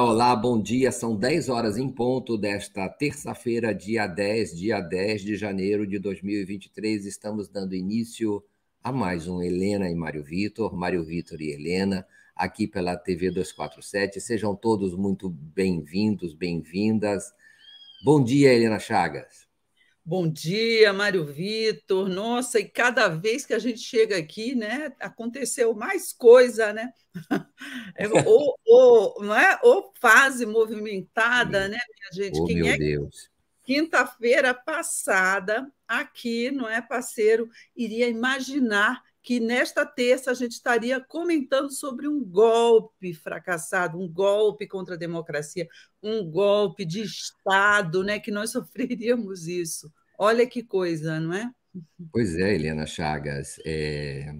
Olá, bom dia. São 10 horas em ponto desta terça-feira, dia 10, dia 10 de janeiro de 2023. Estamos dando início a mais um Helena e Mário Vitor, Mário Vitor e Helena, aqui pela TV 247. Sejam todos muito bem-vindos, bem-vindas. Bom dia, Helena Chagas. Bom dia, Mário Vitor. Nossa, e cada vez que a gente chega aqui, né, aconteceu mais coisa, né? É, ou, ou, não é? ou fase movimentada, né, minha gente? Oh, Quem meu é Deus. Quinta-feira passada, aqui, não é, parceiro, iria imaginar que nesta terça a gente estaria comentando sobre um golpe fracassado, um golpe contra a democracia, um golpe de Estado, né? Que nós sofreríamos isso. Olha que coisa, não é? Pois é, Helena Chagas. É...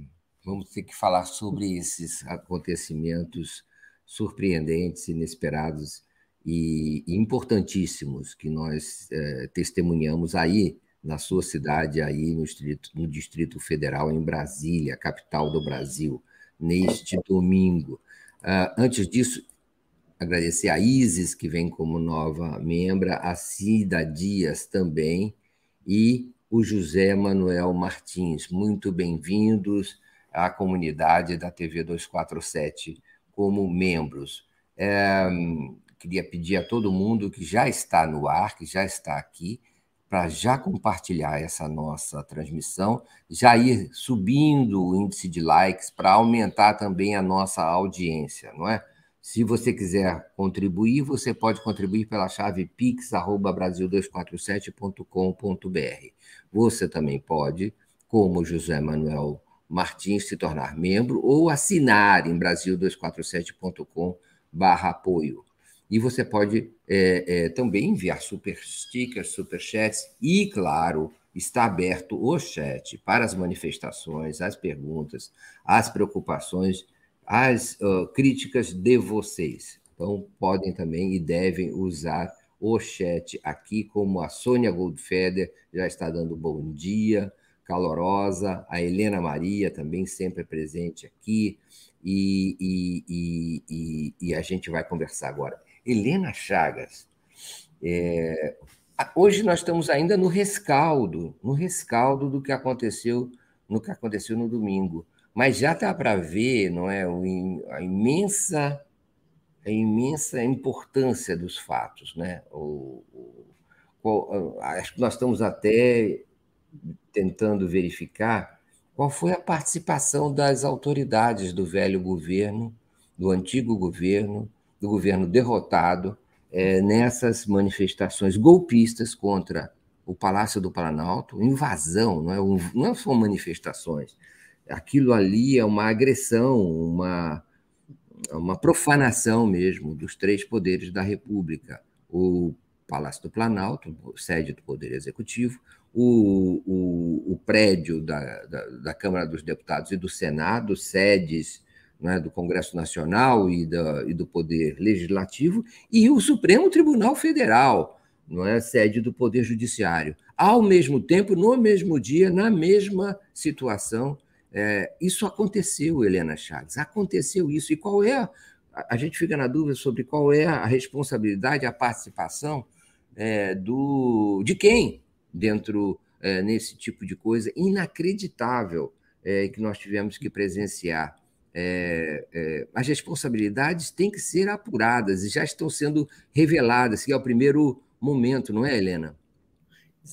Vamos ter que falar sobre esses acontecimentos surpreendentes, inesperados e importantíssimos que nós é, testemunhamos aí na sua cidade, aí no Distrito, no Distrito Federal, em Brasília, capital do Brasil, neste domingo. Uh, antes disso, agradecer a Isis, que vem como nova membra, a Cida Dias também, e o José Manuel Martins. Muito bem-vindos à comunidade da TV 247 como membros. É, queria pedir a todo mundo que já está no ar, que já está aqui, para já compartilhar essa nossa transmissão, já ir subindo o índice de likes para aumentar também a nossa audiência, não é? Se você quiser contribuir, você pode contribuir pela chave pix@brasil247.com.br. Você também pode, como José Manuel Martins, se tornar membro ou assinar em brasil247.com/apoio. E você pode é, é, também enviar super stickers, super chats e, claro, está aberto o chat para as manifestações, as perguntas, as preocupações, as uh, críticas de vocês. Então, podem também e devem usar o chat aqui, como a Sônia Goldfeder já está dando bom dia, calorosa, a Helena Maria também sempre presente aqui, e, e, e, e a gente vai conversar agora. Helena Chagas. É, hoje nós estamos ainda no rescaldo, no rescaldo do que aconteceu no que aconteceu no domingo, mas já está para ver, não é, a imensa a imensa importância dos fatos, né? O, o, acho que nós estamos até tentando verificar qual foi a participação das autoridades do velho governo, do antigo governo, do governo derrotado é, nessas manifestações golpistas contra o Palácio do Planalto, invasão, não, é não são manifestações. Aquilo ali é uma agressão, uma, uma profanação mesmo dos três poderes da República. O Palácio do Planalto, sede do Poder Executivo, o, o, o prédio da, da, da Câmara dos Deputados e do Senado, sedes né, do Congresso Nacional e, da, e do Poder Legislativo, e o Supremo Tribunal Federal, não é sede do Poder Judiciário. Ao mesmo tempo, no mesmo dia, na mesma situação, é, isso aconteceu, Helena Chaves, aconteceu isso. E qual é? A, a gente fica na dúvida sobre qual é a responsabilidade, a participação é, do de quem dentro é, nesse tipo de coisa inacreditável é, que nós tivemos que presenciar é, é, as responsabilidades têm que ser apuradas e já estão sendo reveladas, que é o primeiro momento, não é, Helena?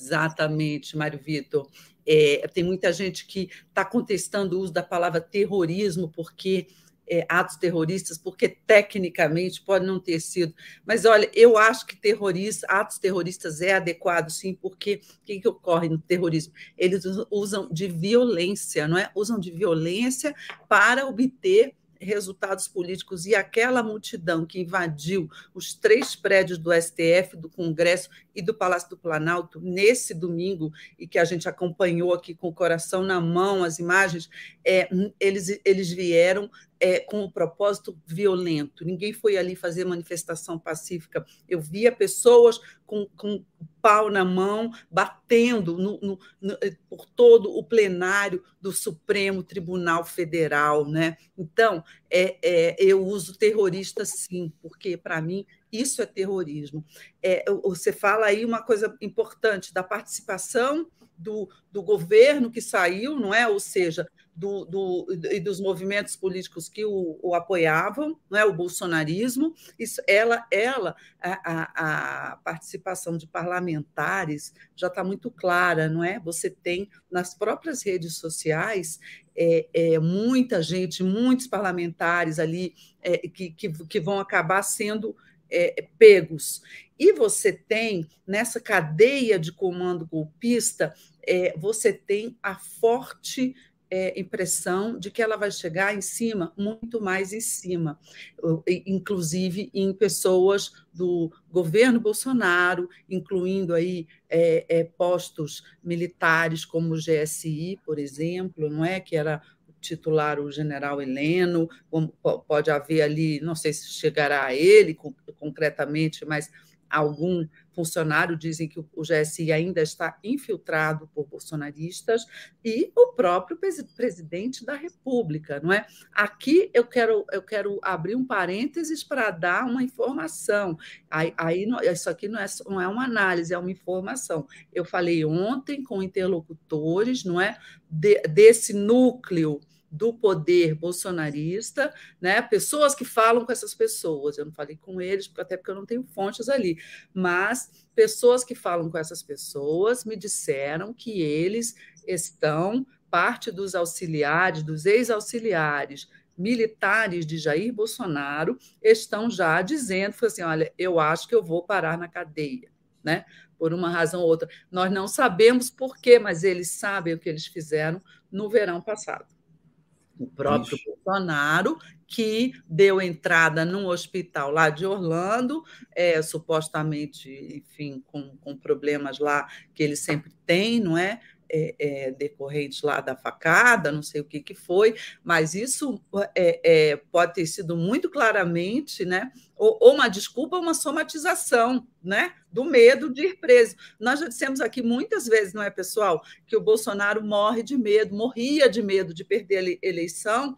Exatamente, Mário Vitor. É, tem muita gente que está contestando o uso da palavra terrorismo, porque é, atos terroristas, porque tecnicamente pode não ter sido. Mas olha, eu acho que terrorista, atos terroristas é adequado, sim, porque o que, que ocorre no terrorismo? Eles usam de violência, não é? Usam de violência para obter resultados políticos e aquela multidão que invadiu os três prédios do STF, do Congresso e do Palácio do Planalto nesse domingo e que a gente acompanhou aqui com o coração na mão as imagens, é, eles, eles vieram é, com o propósito violento. Ninguém foi ali fazer manifestação pacífica. Eu via pessoas com, com pau na mão, batendo no, no, no, por todo o plenário do Supremo Tribunal Federal. Né? Então, é, é, eu uso terrorista sim, porque, para mim, isso é terrorismo. É, você fala aí uma coisa importante da participação do, do governo que saiu, não é? Ou seja, do, do, e dos movimentos políticos que o, o, apoiavam, é? o bolsonarismo, isso, ela, ela a, a participação de parlamentares já está muito clara, não é? Você tem nas próprias redes sociais é, é, muita gente, muitos parlamentares ali é, que, que, que vão acabar sendo é, pegos. E você tem, nessa cadeia de comando golpista, é, você tem a forte é, impressão de que ela vai chegar em cima, muito mais em cima, inclusive em pessoas do governo Bolsonaro, incluindo aí é, é, postos militares como o GSI, por exemplo, não é? Que era titular o general Heleno, pode haver ali, não sei se chegará a ele concretamente, mas algum funcionário dizem que o GSI ainda está infiltrado por bolsonaristas e o próprio presidente da República, não é? Aqui eu quero eu quero abrir um parênteses para dar uma informação. Aí, aí isso aqui não é, não é uma análise, é uma informação. Eu falei ontem com interlocutores, não é, de, desse núcleo do poder bolsonarista, né? Pessoas que falam com essas pessoas. Eu não falei com eles, até porque eu não tenho fontes ali, mas pessoas que falam com essas pessoas me disseram que eles estão parte dos auxiliares, dos ex-auxiliares militares de Jair Bolsonaro estão já dizendo, assim, olha, eu acho que eu vou parar na cadeia, né? Por uma razão ou outra. Nós não sabemos por quê, mas eles sabem o que eles fizeram no verão passado o próprio Isso. Bolsonaro, que deu entrada num hospital lá de Orlando, é, supostamente, enfim, com, com problemas lá que ele sempre tem, não é? É, é, lá da facada, não sei o que, que foi, mas isso é, é, pode ter sido muito claramente, né? Ou, ou, uma desculpa, uma somatização, né? Do medo de ir preso. Nós já dissemos aqui muitas vezes, não é, pessoal, que o Bolsonaro morre de medo, morria de medo de perder a eleição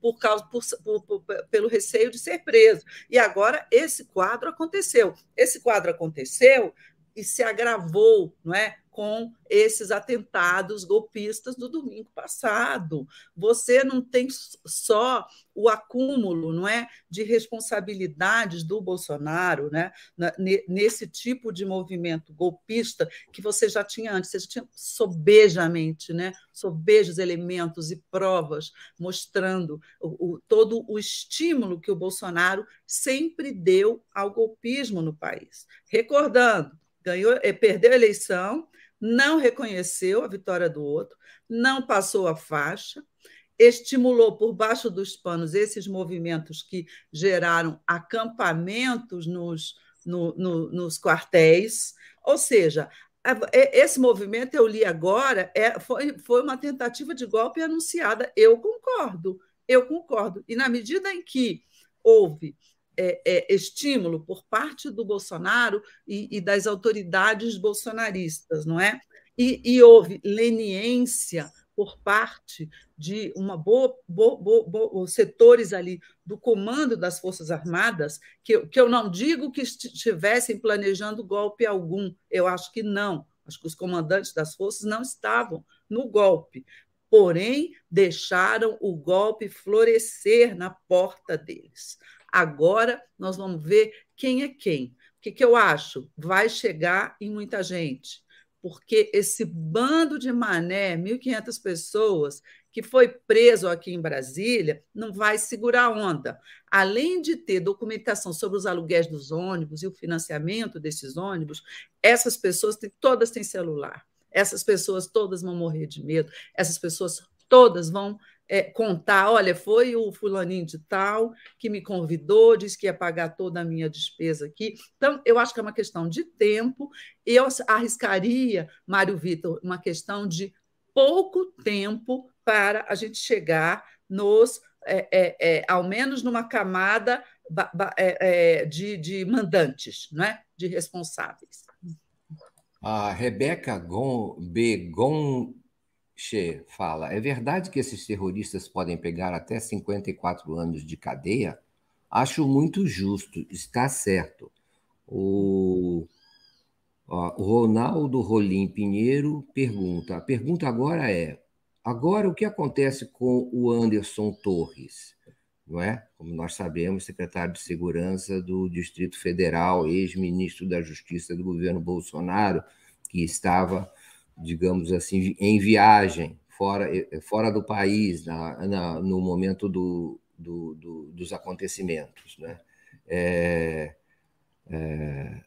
por causa por, por, pelo receio de ser preso. E agora esse quadro aconteceu. Esse quadro aconteceu e se agravou, não é? Com esses atentados golpistas do domingo passado. Você não tem só o acúmulo, não é, de responsabilidades do Bolsonaro, né, nesse tipo de movimento golpista que você já tinha antes, você já tinha sobejamente, né, sobejos elementos e provas mostrando o, o, todo o estímulo que o Bolsonaro sempre deu ao golpismo no país. Recordando, ganhou, eh, perdeu a eleição, não reconheceu a vitória do outro, não passou a faixa, estimulou por baixo dos panos esses movimentos que geraram acampamentos nos, no, no, nos quartéis, ou seja, esse movimento eu li agora é, foi, foi uma tentativa de golpe anunciada. Eu concordo, eu concordo. E na medida em que houve é, é, estímulo por parte do Bolsonaro e, e, das autoridades bolsonaristas, não é? E, e houve leniência por parte de uma boa, boa, boa, boa, setores ali do comando das Forças Armadas, que, que eu não digo que estivessem planejando golpe algum, eu acho que não. Acho que os comandantes das forças não estavam no golpe, porém deixaram o golpe florescer na porta deles. Agora nós vamos ver quem é quem. O que, que eu acho? Vai chegar em muita gente, porque esse bando de mané, 1.500 pessoas, que foi preso aqui em Brasília, não vai segurar onda. Além de ter documentação sobre os aluguéis dos ônibus e o financiamento desses ônibus, essas pessoas todas têm celular. Essas pessoas todas vão morrer de medo, essas pessoas todas vão é, contar, olha, foi o fulaninho de tal que me convidou, disse que ia pagar toda a minha despesa aqui. Então, eu acho que é uma questão de tempo. Eu arriscaria, Mário Vitor, uma questão de pouco tempo para a gente chegar nos é, é, é, ao menos numa camada é, é, de, de mandantes, é? de responsáveis. A Rebeca Begonche fala: é verdade que esses terroristas podem pegar até 54 anos de cadeia? Acho muito justo, está certo. O, o Ronaldo Rolim Pinheiro pergunta: a pergunta agora é: agora o que acontece com o Anderson Torres? Não é? Como nós sabemos, secretário de Segurança do Distrito Federal, ex-ministro da Justiça do governo Bolsonaro, que estava, digamos assim, em viagem fora, fora do país na, na no momento do, do, do, dos acontecimentos. Né? É, é,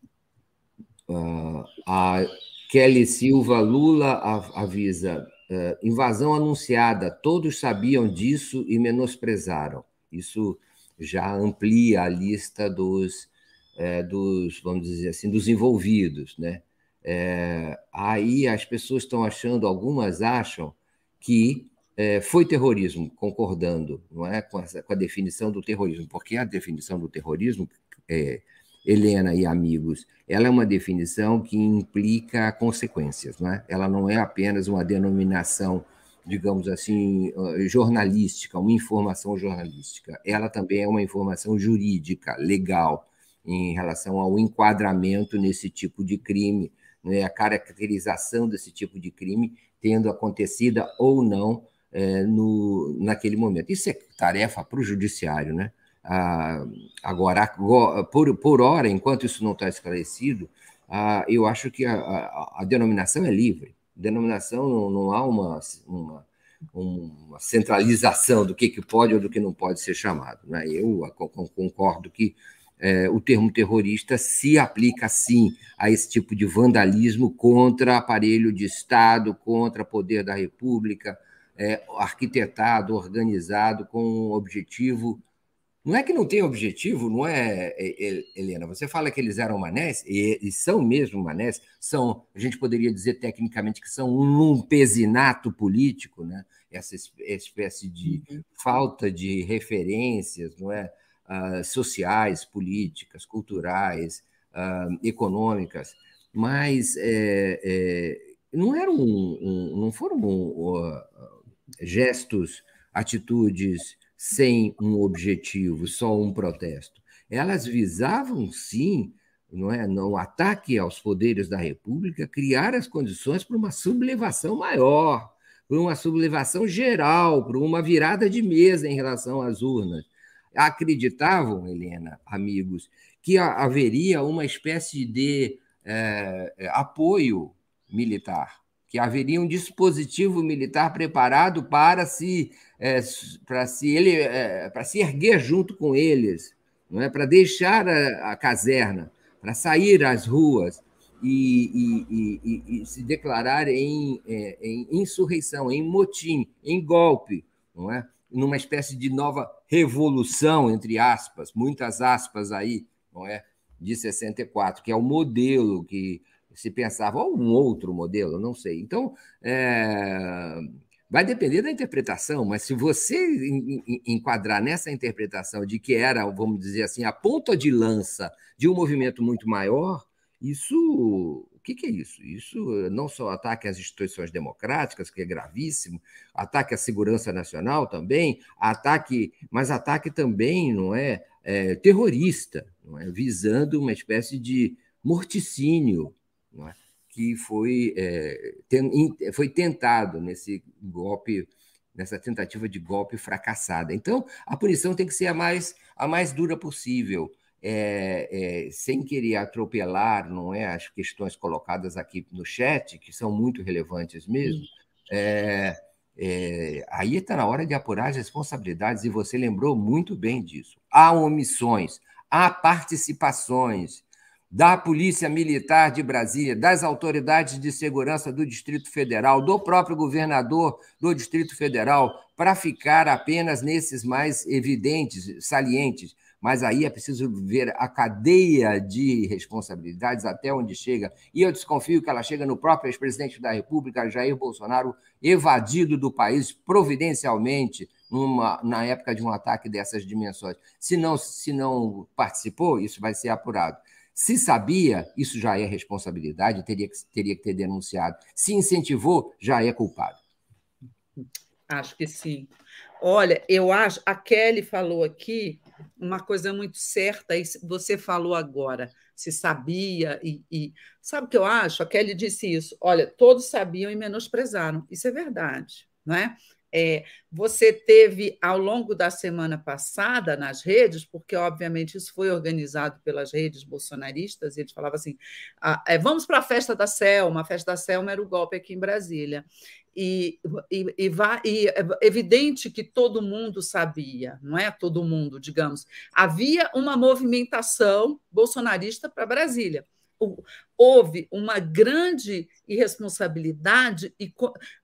a Kelly Silva Lula avisa: é, invasão anunciada, todos sabiam disso e menosprezaram. Isso já amplia a lista dos, é, dos vamos dizer assim, dos envolvidos. Né? É, aí as pessoas estão achando, algumas acham que é, foi terrorismo, concordando não é, com, essa, com, a definição do terrorismo, porque a definição do terrorismo, é, Helena e amigos, ela é uma definição que implica consequências, não é? ela não é apenas uma denominação, digamos assim, jornalística, uma informação jornalística, ela também é uma informação jurídica, legal, em relação ao enquadramento nesse tipo de crime, né, a caracterização desse tipo de crime tendo acontecido ou não é, no, naquele momento. Isso é tarefa para o judiciário, né? Ah, agora, por, por hora, enquanto isso não está esclarecido, ah, eu acho que a, a, a, denominação é livre. Denominação não, não há uma, uma, uma, centralização do que, que pode ou do que não pode ser chamado. Né? Eu concordo que é, o termo terrorista se aplica, sim, a esse tipo de vandalismo contra aparelho de Estado, contra poder da República, é, arquitetado, organizado com um objetivo. Não é que não tem objetivo, não é, é, é, Helena? Você fala que eles eram manés, e, e são mesmo manés, são, a gente poderia dizer tecnicamente que são um pesinato político, né? essa espécie de uhum. falta de referências, não é? Uh, sociais, políticas, culturais, uh, econômicas, mas é, é, não eram um, não foram um, gestos, atitudes sem um objetivo, só um protesto. Elas visavam, sim, não é, no ataque aos poderes da República, criar as condições para uma sublevação maior, para uma sublevação geral, para uma virada de mesa em relação às urnas. Acreditavam, Helena, amigos, que haveria uma espécie de é, apoio militar que haveria um dispositivo militar preparado para se, é, para se, ele, é, para se erguer junto com eles, não é? para deixar a, a caserna, para sair às ruas e, e, e, e se declarar em, em, insurreição, em motim, em golpe, não é? Numa espécie de nova revolução, entre aspas, muitas aspas aí, não é? de 64, que é o modelo que se pensava, ou um outro modelo, não sei. Então, é, vai depender da interpretação, mas se você enquadrar nessa interpretação de que era, vamos dizer assim, a ponta de lança de um movimento muito maior, isso. Que, que é isso? Isso não só ataque às instituições democráticas, que é gravíssimo, ataque à segurança nacional também, ataque, mas ataque também, não é, é terrorista, não é, visando uma espécie de morticínio é? que foi, é, ten, foi tentado nesse golpe, nessa tentativa de golpe fracassada. Então, a punição tem que ser a mais, a mais dura possível, é, é, sem querer atropelar não é, as questões colocadas aqui no chat, que são muito relevantes mesmo. É, é, aí está na hora de apurar as responsabilidades, e você lembrou muito bem disso. Há omissões, há participações, da Polícia Militar de Brasília, das autoridades de segurança do Distrito Federal, do próprio governador do Distrito Federal, para ficar apenas nesses mais evidentes, salientes. Mas aí é preciso ver a cadeia de responsabilidades até onde chega. E eu desconfio que ela chega no próprio ex-presidente da República, Jair Bolsonaro, evadido do país providencialmente numa, na época de um ataque dessas dimensões. Se não, se não participou, isso vai ser apurado. Se sabia, isso já é responsabilidade, teria que, teria que ter denunciado. Se incentivou, já é culpado. Acho que sim. Olha, eu acho. A Kelly falou aqui uma coisa muito certa, e você falou agora, se sabia, e, e, sabe o que eu acho? A Kelly disse isso. Olha, todos sabiam e menosprezaram. Isso é verdade, não é? É, você teve ao longo da semana passada nas redes, porque obviamente isso foi organizado pelas redes bolsonaristas, e eles falavam assim: ah, é, vamos para a festa da Selma, a festa da Selma era o golpe aqui em Brasília. E, e, e, vai, e é evidente que todo mundo sabia, não é todo mundo, digamos. Havia uma movimentação bolsonarista para Brasília houve uma grande irresponsabilidade e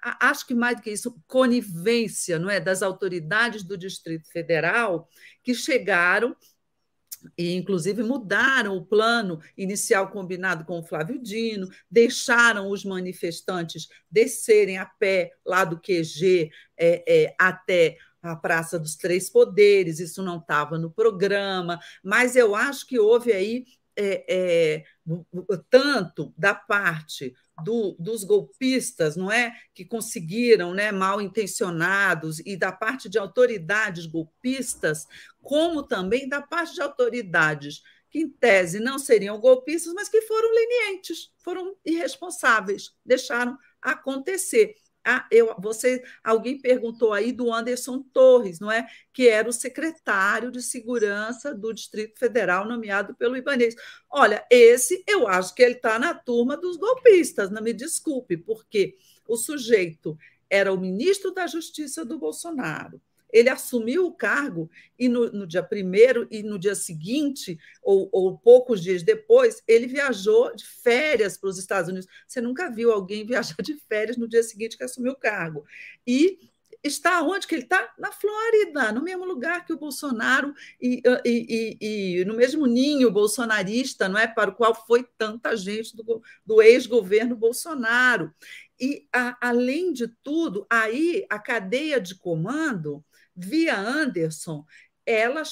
acho que mais do que isso conivência não é das autoridades do Distrito Federal que chegaram e inclusive mudaram o plano inicial combinado com o Flávio Dino, deixaram os manifestantes descerem a pé lá do QG é, é, até a Praça dos Três Poderes, isso não estava no programa, mas eu acho que houve aí é, é, tanto da parte do, dos golpistas, não é, que conseguiram, né, mal intencionados, e da parte de autoridades golpistas, como também da parte de autoridades que, em tese, não seriam golpistas, mas que foram lenientes, foram irresponsáveis, deixaram acontecer. Ah, eu, você, alguém perguntou aí do Anderson Torres, não é? Que era o secretário de segurança do Distrito Federal, nomeado pelo Ibanez. Olha, esse eu acho que ele está na turma dos golpistas, não me desculpe, porque o sujeito era o ministro da Justiça do Bolsonaro ele assumiu o cargo e no, no dia primeiro e no dia seguinte, ou, ou, poucos dias depois, ele viajou de férias para os Estados Unidos. Você nunca viu alguém viajar de férias no dia seguinte que assumiu o cargo. E está onde que ele está? Na Flórida, no mesmo lugar que o Bolsonaro e, e, e, e, no mesmo ninho bolsonarista, não é para o qual foi tanta gente do, do ex-governo Bolsonaro. E a, além de tudo, aí a cadeia de comando via Anderson, ela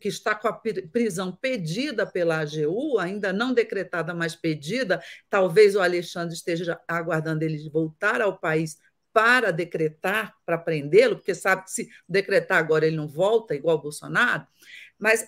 que está com a prisão pedida pela AGU, ainda não decretada, mas pedida, talvez o Alexandre esteja aguardando ele voltar ao país para decretar, para prendê-lo, porque sabe que se decretar agora ele não volta, igual o Bolsonaro. Mas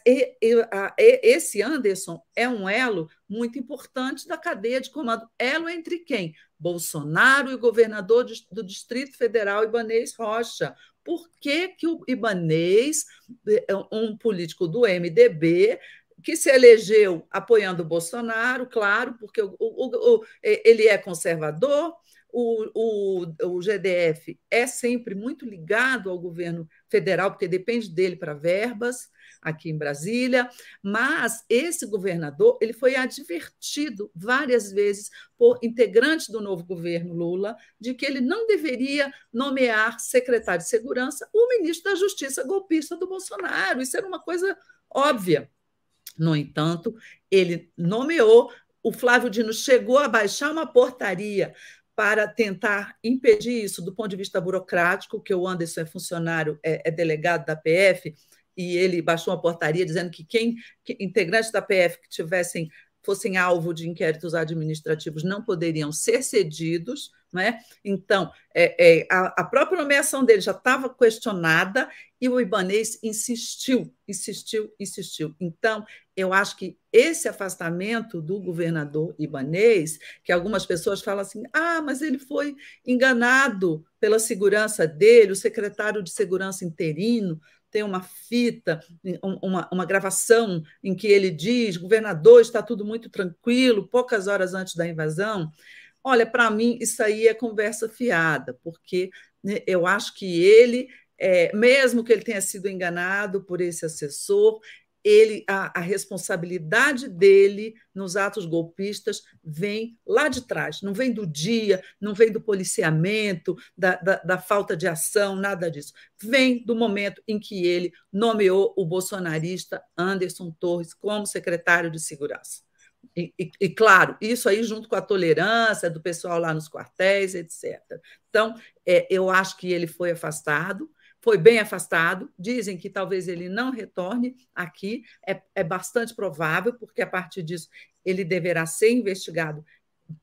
esse Anderson é um elo muito importante da cadeia de comando. Elo entre quem? Bolsonaro e o governador do Distrito Federal, Ibanês Rocha, por que, que o Ibanês, é, um político do MDB, que se elegeu apoiando o Bolsonaro, claro, porque o, o, o, ele é conservador, o, o, GDF é sempre muito ligado ao governo federal, porque depende dele para verbas, aqui em Brasília, mas esse governador ele foi advertido várias vezes por integrantes do novo governo Lula de que ele não deveria nomear secretário de segurança o ministro da Justiça golpista do Bolsonaro. Isso era uma coisa óbvia. No entanto, ele nomeou, o Flávio Dino chegou a baixar uma portaria para tentar impedir isso do ponto de vista burocrático, que o Anderson é funcionário, é, é delegado da PF, e ele baixou uma portaria dizendo que quem que, integrantes da PF que tivessem fossem alvo de inquéritos administrativos não poderiam ser cedidos, né? Então, é, é, a, a, própria nomeação dele já estava questionada e o Ibanês insistiu, insistiu, insistiu. Então, eu acho que esse afastamento do governador Ibanês, que algumas pessoas falam assim, ah, mas ele foi enganado pela segurança dele, o secretário de segurança interino tem uma fita, uma, uma gravação em que ele diz: governador, está tudo muito tranquilo, poucas horas antes da invasão. Olha, para mim, isso aí é conversa fiada, porque né, eu acho que ele, é, mesmo que ele tenha sido enganado por esse assessor, ele a, a, responsabilidade dele nos atos golpistas vem lá de trás, não vem do dia, não vem do policiamento, da, da, da, falta de ação, nada disso. Vem do momento em que ele nomeou o bolsonarista Anderson Torres como secretário de segurança. E, e, e, claro, isso aí junto com a tolerância do pessoal lá nos quartéis, etc. Então, é, eu acho que ele foi afastado, foi bem afastado. Dizem que talvez ele não retorne aqui. É, é bastante provável, porque a partir disso ele deverá ser investigado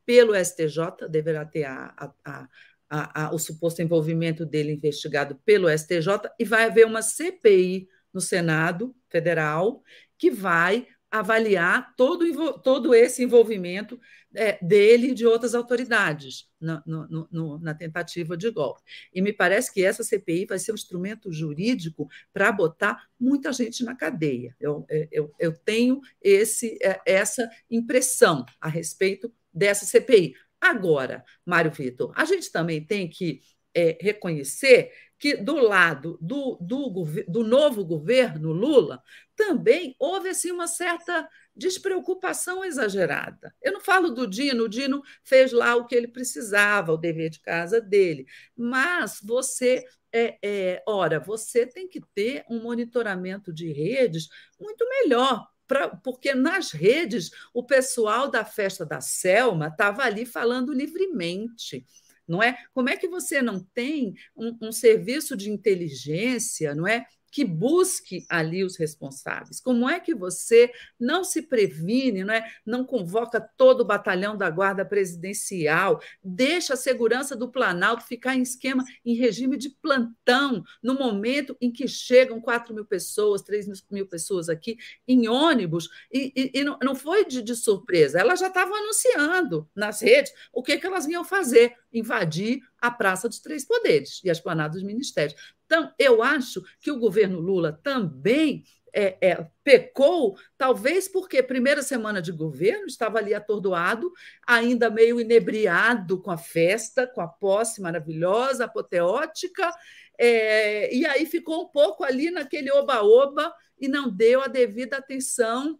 pelo STJ, deverá ter a, a, a, o suposto envolvimento dele investigado pelo STJ, e vai haver uma CPI no Senado Federal que vai avaliar todo, todo esse envolvimento é, dele e de outras autoridades no, no, no, na tentativa de golpe. E me parece que essa CPI vai ser um instrumento jurídico para botar muita gente na cadeia. Eu, é, eu, eu tenho esse, é, essa impressão a respeito dessa CPI. Agora, Mário Vitor, a gente também tem que é, reconhecer que, do lado do, do, do, novo governo Lula, também houve assim, uma certa despreocupação exagerada. Eu não falo do Dino, o Dino fez lá o que ele precisava, o dever de casa dele, mas você. É, é, ora, você tem que ter um monitoramento de redes muito melhor, Pra, porque nas redes o pessoal da festa da Selma estava ali falando livremente não é? Como é que você não tem um, um serviço de inteligência, não é? Que busque ali os responsáveis. Como é que você não se previne, não, é? não convoca todo o batalhão da Guarda Presidencial, deixa a segurança do Planalto ficar em esquema, em regime de plantão, no momento em que chegam 4 mil pessoas, 3 mil pessoas aqui, em ônibus, e, e, e não, não foi de, de surpresa, elas já estavam anunciando nas redes o que, que elas iam fazer, invadir a Praça dos Três Poderes e a Esplanada dos Ministérios. Então, eu acho que o governo Lula também é, é, pecou, talvez porque primeira semana de governo estava ali atordoado, ainda meio inebriado com a festa, com a posse maravilhosa, apoteótica, é, e aí ficou um pouco ali naquele oba-oba e não deu a devida atenção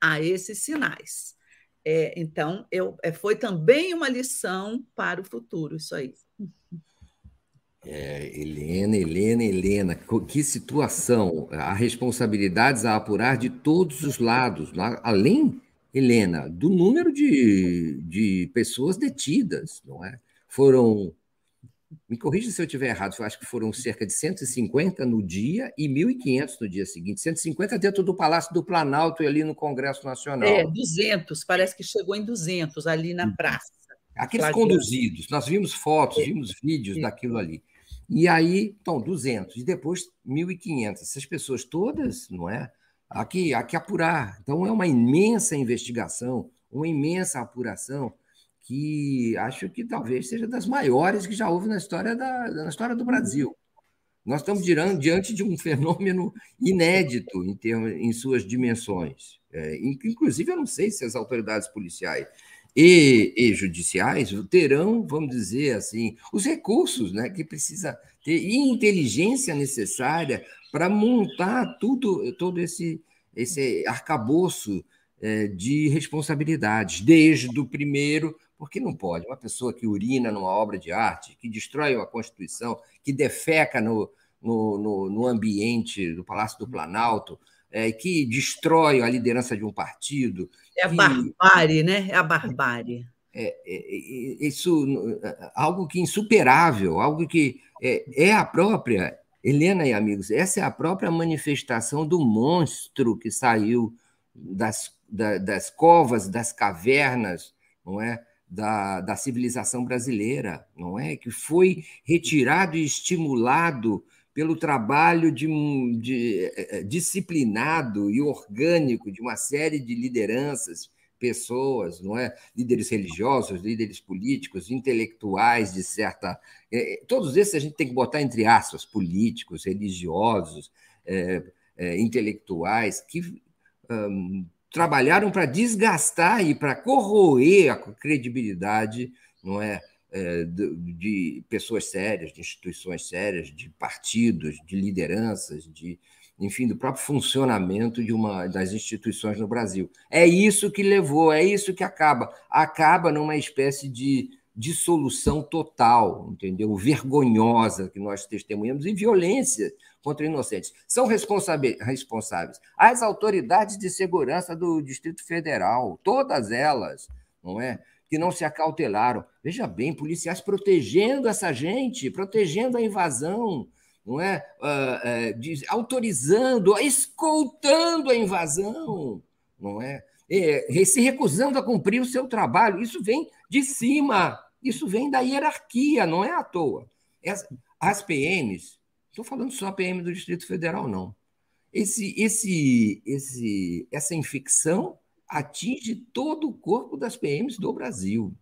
a esses sinais. É, então, eu, é, foi também uma lição para o futuro, isso aí. É, Helena, Helena, Helena, que situação! Há responsabilidades a apurar de todos os lados, além, Helena, do número de, de pessoas detidas, não é? Foram, me corrija se eu estiver errado, eu acho que foram cerca de 150 no dia e 1.500 no dia seguinte. 150 dentro do Palácio do Planalto e ali no Congresso Nacional. É, 200, parece que chegou em 200 ali na hum. praça. Aqueles conduzidos, nós vimos fotos, é. vimos vídeos daquilo ali. E aí, então, 200, e depois 1.500. Essas pessoas todas, não é? Há que, há que apurar. Então, é uma imensa investigação, uma imensa apuração, que acho que talvez seja das maiores que já houve na história, da, na história do Brasil. Nós estamos diante de um fenômeno inédito em, termos, em suas dimensões. É, inclusive, eu não sei se as autoridades policiais e, e, judiciais terão, vamos dizer assim, os recursos né, que precisa ter e inteligência necessária para montar tudo, todo esse, esse arcabouço é, de responsabilidades, desde o primeiro, porque não pode, uma pessoa que urina numa obra de arte, que destrói uma Constituição, que defeca no, no, no, no ambiente do Palácio do Planalto, é, que destrói a liderança de um partido. É a que, barbárie, né? É a barbárie. É, é, é, isso, algo que insuperável, algo que é, é a própria, Helena e amigos, essa é a própria manifestação do monstro que saiu das, da, das covas, das cavernas, não é? Da, da civilização brasileira, não é? Que foi retirado e estimulado pelo trabalho de, de, eh, disciplinado e orgânico de uma série de lideranças, pessoas, não é? Líderes religiosos, líderes políticos, intelectuais de certa. Eh, todos esses a gente tem que botar entre aspas, políticos, religiosos, é, é, intelectuais, que um, trabalharam para desgastar e para corroer a credibilidade, não é? É, de pessoas sérias, de instituições sérias, de partidos, de lideranças, de enfim, do próprio funcionamento de uma das instituições no Brasil. É isso que levou, é isso que acaba, acaba numa espécie de dissolução total, entendeu? Vergonhosa que nós testemunhamos e violência contra inocentes. São responsáveis as autoridades de segurança do Distrito Federal, todas elas, não é? Que não se acautelaram. Veja bem, policiais protegendo essa gente, protegendo a invasão, não é? Uh, uh, diz, autorizando, escoltando a invasão, não é? Se recusando a cumprir o seu trabalho. Isso vem de cima, isso vem da hierarquia, não é à toa. As PMs, estou falando só a PM do Distrito Federal, não. Esse, esse, esse, essa infecção atinge todo o corpo das PMs do Brasil.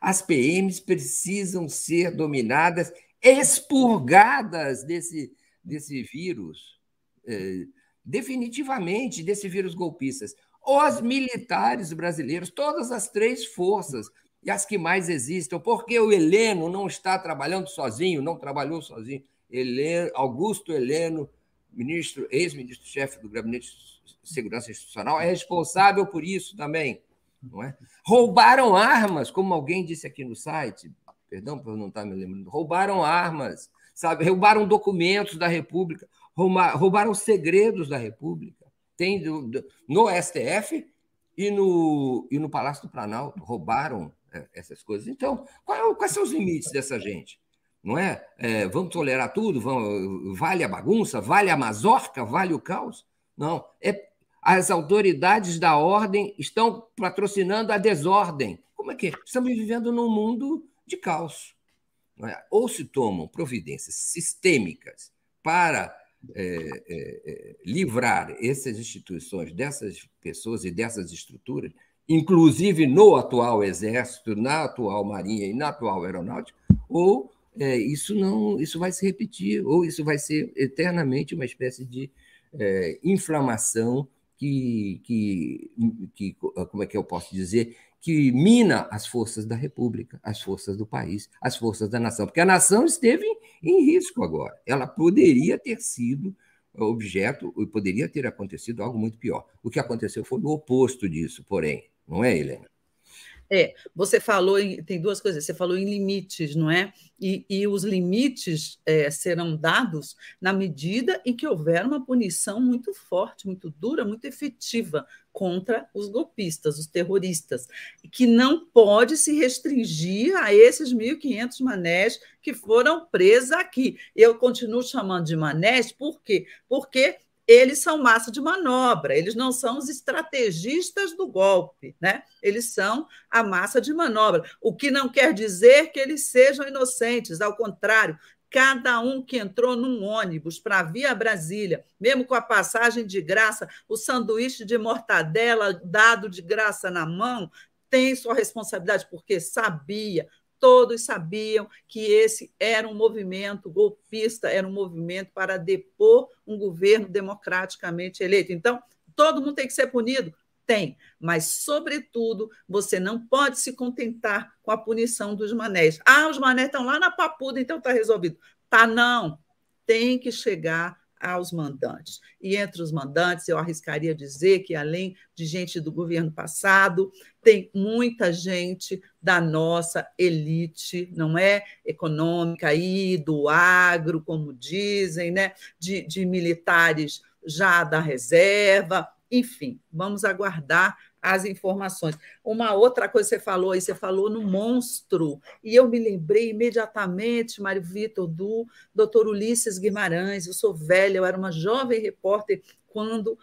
As PMs precisam ser dominadas, expurgadas desse, desse vírus, é, definitivamente desse vírus golpistas. Os militares brasileiros, todas as três forças, e as que mais existem, porque o Heleno não está trabalhando sozinho, não trabalhou sozinho. Heleno, Augusto Heleno, ministro, ex-ministro-chefe do Gabinete de Segurança Institucional, é responsável por isso também. Não é? Roubaram armas, como alguém disse aqui no site, perdão por não estar me lembrando, roubaram armas, sabe? roubaram documentos da República, roubaram segredos da República. Tem do, do, no STF e no, e no Palácio do Planalto, roubaram é, essas coisas. Então, qual, quais são os limites dessa gente? Não é? é vamos tolerar tudo? Vamos, vale a bagunça? Vale a mazorca? Vale o caos? Não. É as autoridades da ordem estão patrocinando a desordem. Como é que é? Estamos vivendo num mundo de caos. É? Ou se tomam providências sistêmicas para é, é, é, livrar essas instituições dessas pessoas e dessas estruturas, inclusive no atual Exército, na atual Marinha e na atual Aeronáutica, ou é, isso não, isso vai se repetir, ou isso vai ser eternamente uma espécie de é, inflamação que, que, que, como é que eu posso dizer, que mina as forças da República, as forças do país, as forças da nação, porque a nação esteve em risco agora. Ela poderia ter sido objeto, poderia ter acontecido algo muito pior. O que aconteceu foi o oposto disso, porém, não é, Helena? É, você falou em, tem duas coisas, você falou em limites, não é? E, e os limites é, serão dados na medida em que houver uma punição muito forte, muito dura, muito efetiva contra os golpistas, os terroristas, que não pode se restringir a esses 1.500 manés que foram presos aqui. Eu continuo chamando de manés, por quê? Porque eles são massa de manobra, eles não são os estrategistas do golpe, né? Eles são a massa de manobra, o que não quer dizer que eles sejam inocentes, ao contrário, cada um que entrou num ônibus para vir a Brasília, mesmo com a passagem de graça, o sanduíche de mortadela dado de graça na mão, tem sua responsabilidade, porque sabia, todos sabiam que esse era um movimento golpista, era um movimento para depor um governo democraticamente eleito. Então, todo mundo tem que ser punido? Tem, mas, sobretudo, você não pode se contentar com a punição dos manés. Ah, os manés estão lá na papuda, então está resolvido. Tá, não. Tem que chegar aos mandantes. E entre os mandantes, eu arriscaria dizer que, além de gente do governo passado, tem muita gente da nossa elite, não é? Econômica aí, do agro, como dizem, né? de, de militares já da reserva. Enfim, vamos aguardar as informações. Uma outra coisa que você falou aí, você falou no monstro, e eu me lembrei imediatamente, Mário Vitor, do doutor Ulisses Guimarães. Eu sou velha, eu era uma jovem repórter quando,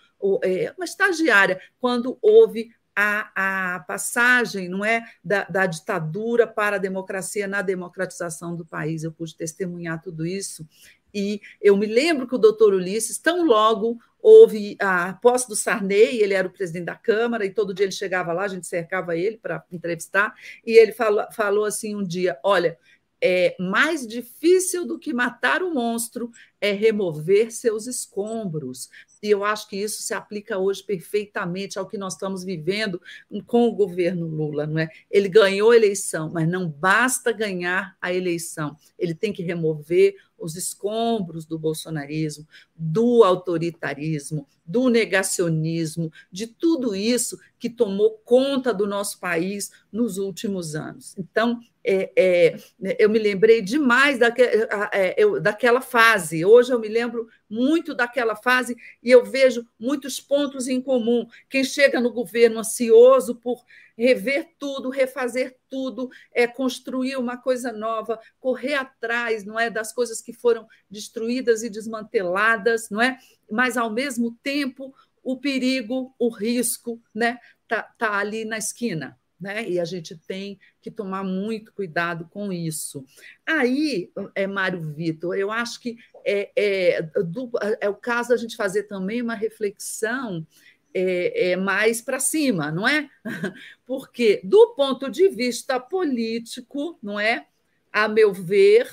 é, uma estagiária, quando houve a, a, passagem não é da, da, ditadura para a democracia na democratização do país. Eu pude testemunhar tudo isso. E eu me lembro que o doutor Ulisses, tão logo houve a posse do Sarney, ele era o presidente da Câmara, e todo dia ele chegava lá, a gente cercava ele para entrevistar, e ele falou, falou assim um dia: olha, é mais difícil do que matar o monstro é remover seus escombros. E eu acho que isso se aplica hoje perfeitamente ao que nós estamos vivendo com o governo Lula, não é? Ele ganhou a eleição, mas não basta ganhar a eleição. Ele tem que remover os escombros do bolsonarismo, do autoritarismo, do negacionismo, de tudo isso que tomou conta do nosso país nos últimos anos. Então, é, é, eu me lembrei demais daque, é, daquela fase. Hoje eu me lembro muito daquela fase e eu vejo muitos pontos em comum. Quem chega no governo ansioso por rever tudo, refazer tudo, é construir uma coisa nova, correr atrás, não é, das coisas que foram destruídas e desmanteladas, não é? Mas ao mesmo tempo o perigo, o risco, né, tá, tá ali na esquina né? E a gente tem que tomar muito cuidado com isso. Aí, é, Mário Vitor, eu acho que é, é, do, é o caso da gente fazer também uma reflexão é, é mais para cima, não é? Porque, do ponto de vista político, não é? A meu ver,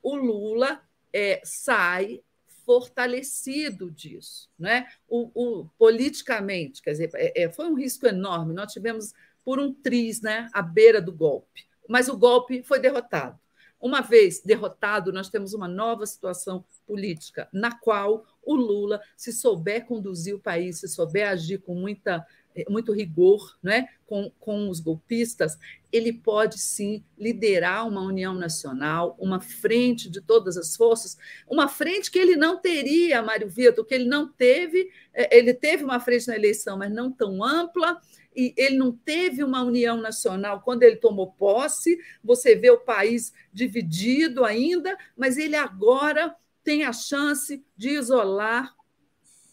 o Lula é, sai fortalecido disso, né? O, o, politicamente, quer dizer, é, é, foi um risco enorme. Nós tivemos por um triz né, à beira do golpe. Mas o golpe foi derrotado. Uma vez derrotado, nós temos uma nova situação política, na qual o Lula, se souber conduzir o país, se souber agir com muita, eh, muito rigor né, com, com os golpistas, ele pode sim liderar uma união nacional, uma frente de todas as forças, uma frente que ele não teria, Mário Vitor, que ele não teve, eh, ele teve uma frente na eleição, mas não tão ampla, e ele não teve uma união nacional quando ele tomou posse. Você vê o país dividido ainda, mas ele agora tem a chance de isolar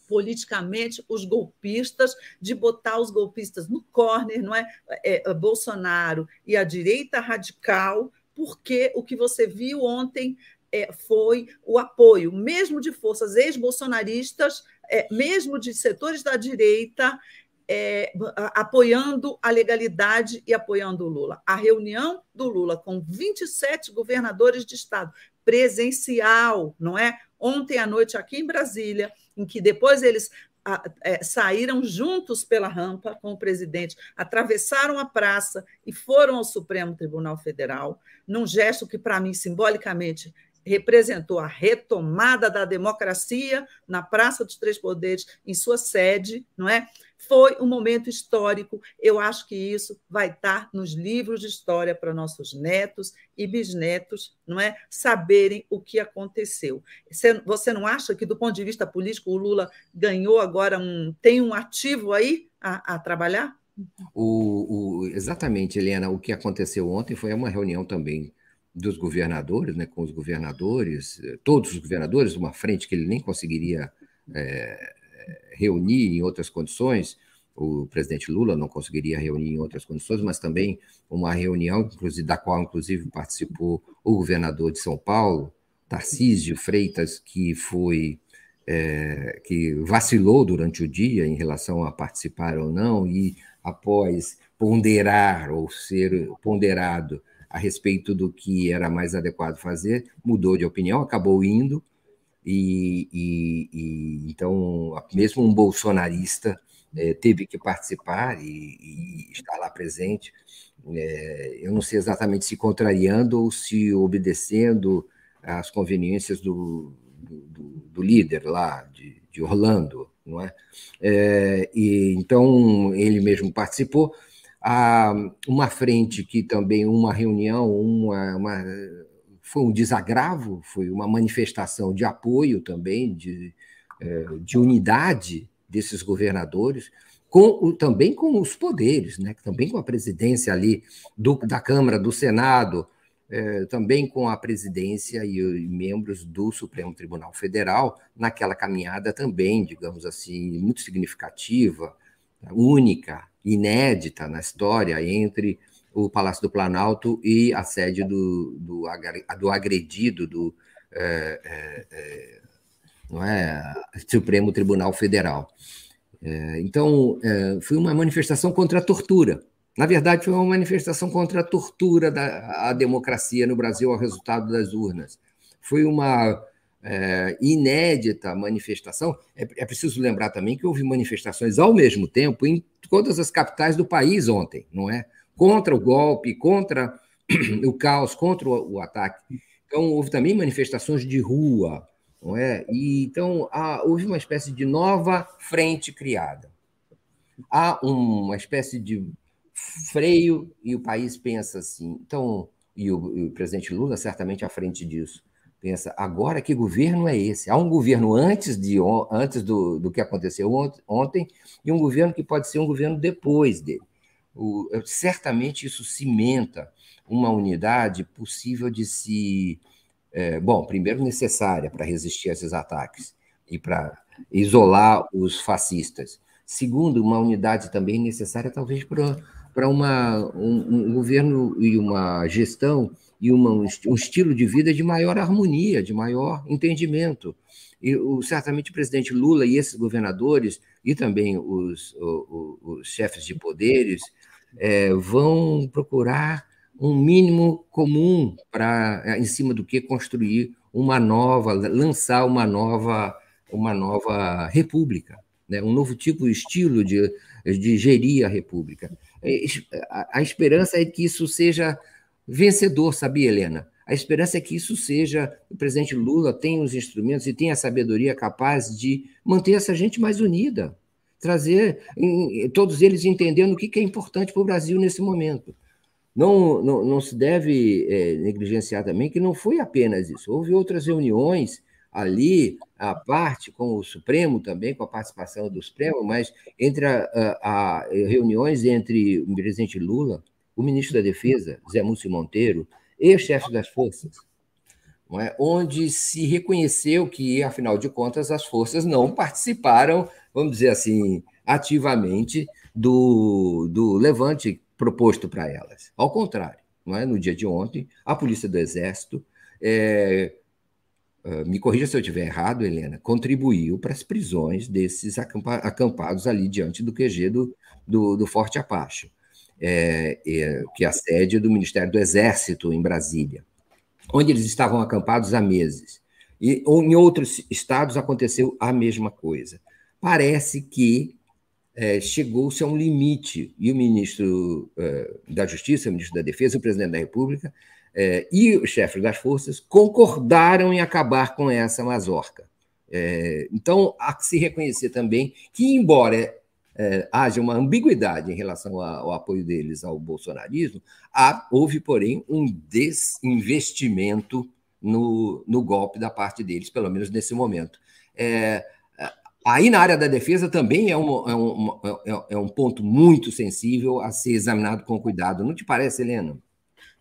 politicamente os golpistas, de botar os golpistas no corner, não é? é, é Bolsonaro e a direita radical, porque o que você viu ontem é, foi o apoio, mesmo de forças ex-bolsonaristas, é, mesmo de setores da direita, é, apoiando a legalidade e apoiando o Lula. A reunião do Lula com 27 governadores de estado, presencial, não é? Ontem à noite aqui em Brasília, em que depois eles é, saíram juntos pela rampa com o presidente, atravessaram a praça e foram ao Supremo Tribunal Federal, num gesto que, para mim, simbolicamente, representou a retomada da democracia na Praça dos Três Poderes, em sua sede, não é? Foi um momento histórico. Eu acho que isso vai estar nos livros de história para nossos netos e bisnetos, não é? Saberem o que aconteceu. Você não acha que, do ponto de vista político, o Lula ganhou agora um. tem um ativo aí a, a trabalhar? O, o, exatamente, Helena. O que aconteceu ontem foi uma reunião também dos governadores, né, com os governadores, todos os governadores, uma frente que ele nem conseguiria é, reunir em outras condições, o presidente Lula não conseguiria reunir em outras condições, mas também uma reunião inclusive, da qual, inclusive, participou o governador de São Paulo, Tarcísio Freitas, que foi é, que vacilou durante o dia em relação a participar ou não, e após ponderar ou ser ponderado a respeito do que era mais adequado fazer, mudou de opinião, acabou indo, e, e, e então mesmo um bolsonarista é, teve que participar e, e estar lá presente. É, eu não sei exatamente se contrariando ou se obedecendo às conveniências do, do, do líder lá de, de, Orlando, não é? é? E então ele mesmo participou. Há uma frente que também uma reunião, uma, uma foi um desagravo, foi uma manifestação de apoio também, de, é, de unidade desses governadores, com, também com os poderes, né? também com a presidência ali do, da Câmara, do Senado, é, também com a presidência e, e, membros do Supremo Tribunal Federal, naquela caminhada também, digamos assim, muito significativa, única, inédita na história entre o Palácio do Planalto e a sede do, do, do agredido do é, é, é, não é, Supremo Tribunal Federal. É, então, é, foi uma manifestação contra a tortura. Na verdade, foi uma manifestação contra a tortura da a democracia no Brasil ao resultado das urnas. Foi uma é, inédita manifestação. É, é, preciso lembrar também que houve manifestações ao mesmo tempo em todas as capitais do país ontem, não é? Contra o golpe, contra o caos, contra o, ataque. Então, houve também manifestações de rua, não é? E, então, há, houve uma espécie de nova frente criada. Há uma espécie de freio e o país pensa assim. Então, e o, e o presidente Lula certamente à frente disso, pensa, agora que governo é esse? Há um governo antes, de, antes do, do que aconteceu ontem e um governo que pode ser um governo depois dele. O, certamente isso cimenta uma unidade possível de se. É, bom, primeiro necessária para resistir a esses ataques e para isolar os fascistas. Segundo, uma unidade também necessária, talvez, para, para uma, um, um governo e uma gestão e uma, um estilo de vida de maior harmonia, de maior entendimento. E certamente o presidente Lula e esses governadores, e também os, os, os chefes de poderes, é, vão procurar um mínimo comum para, é, em cima do que construir uma nova, lançar uma nova, uma nova república, né? um novo tipo estilo de, de gerir a república. É, a, a esperança é que isso seja vencedor, sabia, Helena? A esperança é que isso seja, o presidente Lula tenha os instrumentos e tenha a sabedoria capaz de manter essa gente mais unida, trazer em, todos eles entendendo o que é importante para o Brasil nesse momento. Não, não, não se deve é, negligenciar também que não foi apenas isso. Houve outras reuniões ali, à parte, com o Supremo também, com a participação do Supremo, mas entre a, a, a reuniões entre o presidente Lula o ministro da Defesa, Zé Múcio Monteiro, e o chefe das forças, é? onde se reconheceu que, afinal de contas, as forças não participaram, vamos dizer assim, ativamente do, do levante proposto para elas. Ao contrário, é? no dia de ontem, a Polícia do Exército, é, é me corrija se eu estiver errado, Helena, contribuiu para as prisões desses acampados ali diante do QG do, do, do Forte Apache é, é, que é a sede do Ministério do Exército em Brasília, onde eles estavam acampados há meses. E em outros estados aconteceu a mesma coisa. Parece que é, chegou-se a um limite, e o ministro é, da Justiça, o ministro da Defesa, o presidente da República é, e o chefe das forças concordaram em acabar com essa mazorca. É, então, há que se reconhecer também que, embora é, haja uma ambiguidade em relação ao apoio deles ao bolsonarismo, há, houve, porém, um desinvestimento no, no golpe da parte deles, pelo menos nesse momento. É, aí, na área da defesa, também é um, é, um, é, é um ponto muito sensível a ser examinado com cuidado. Não te parece, Helena?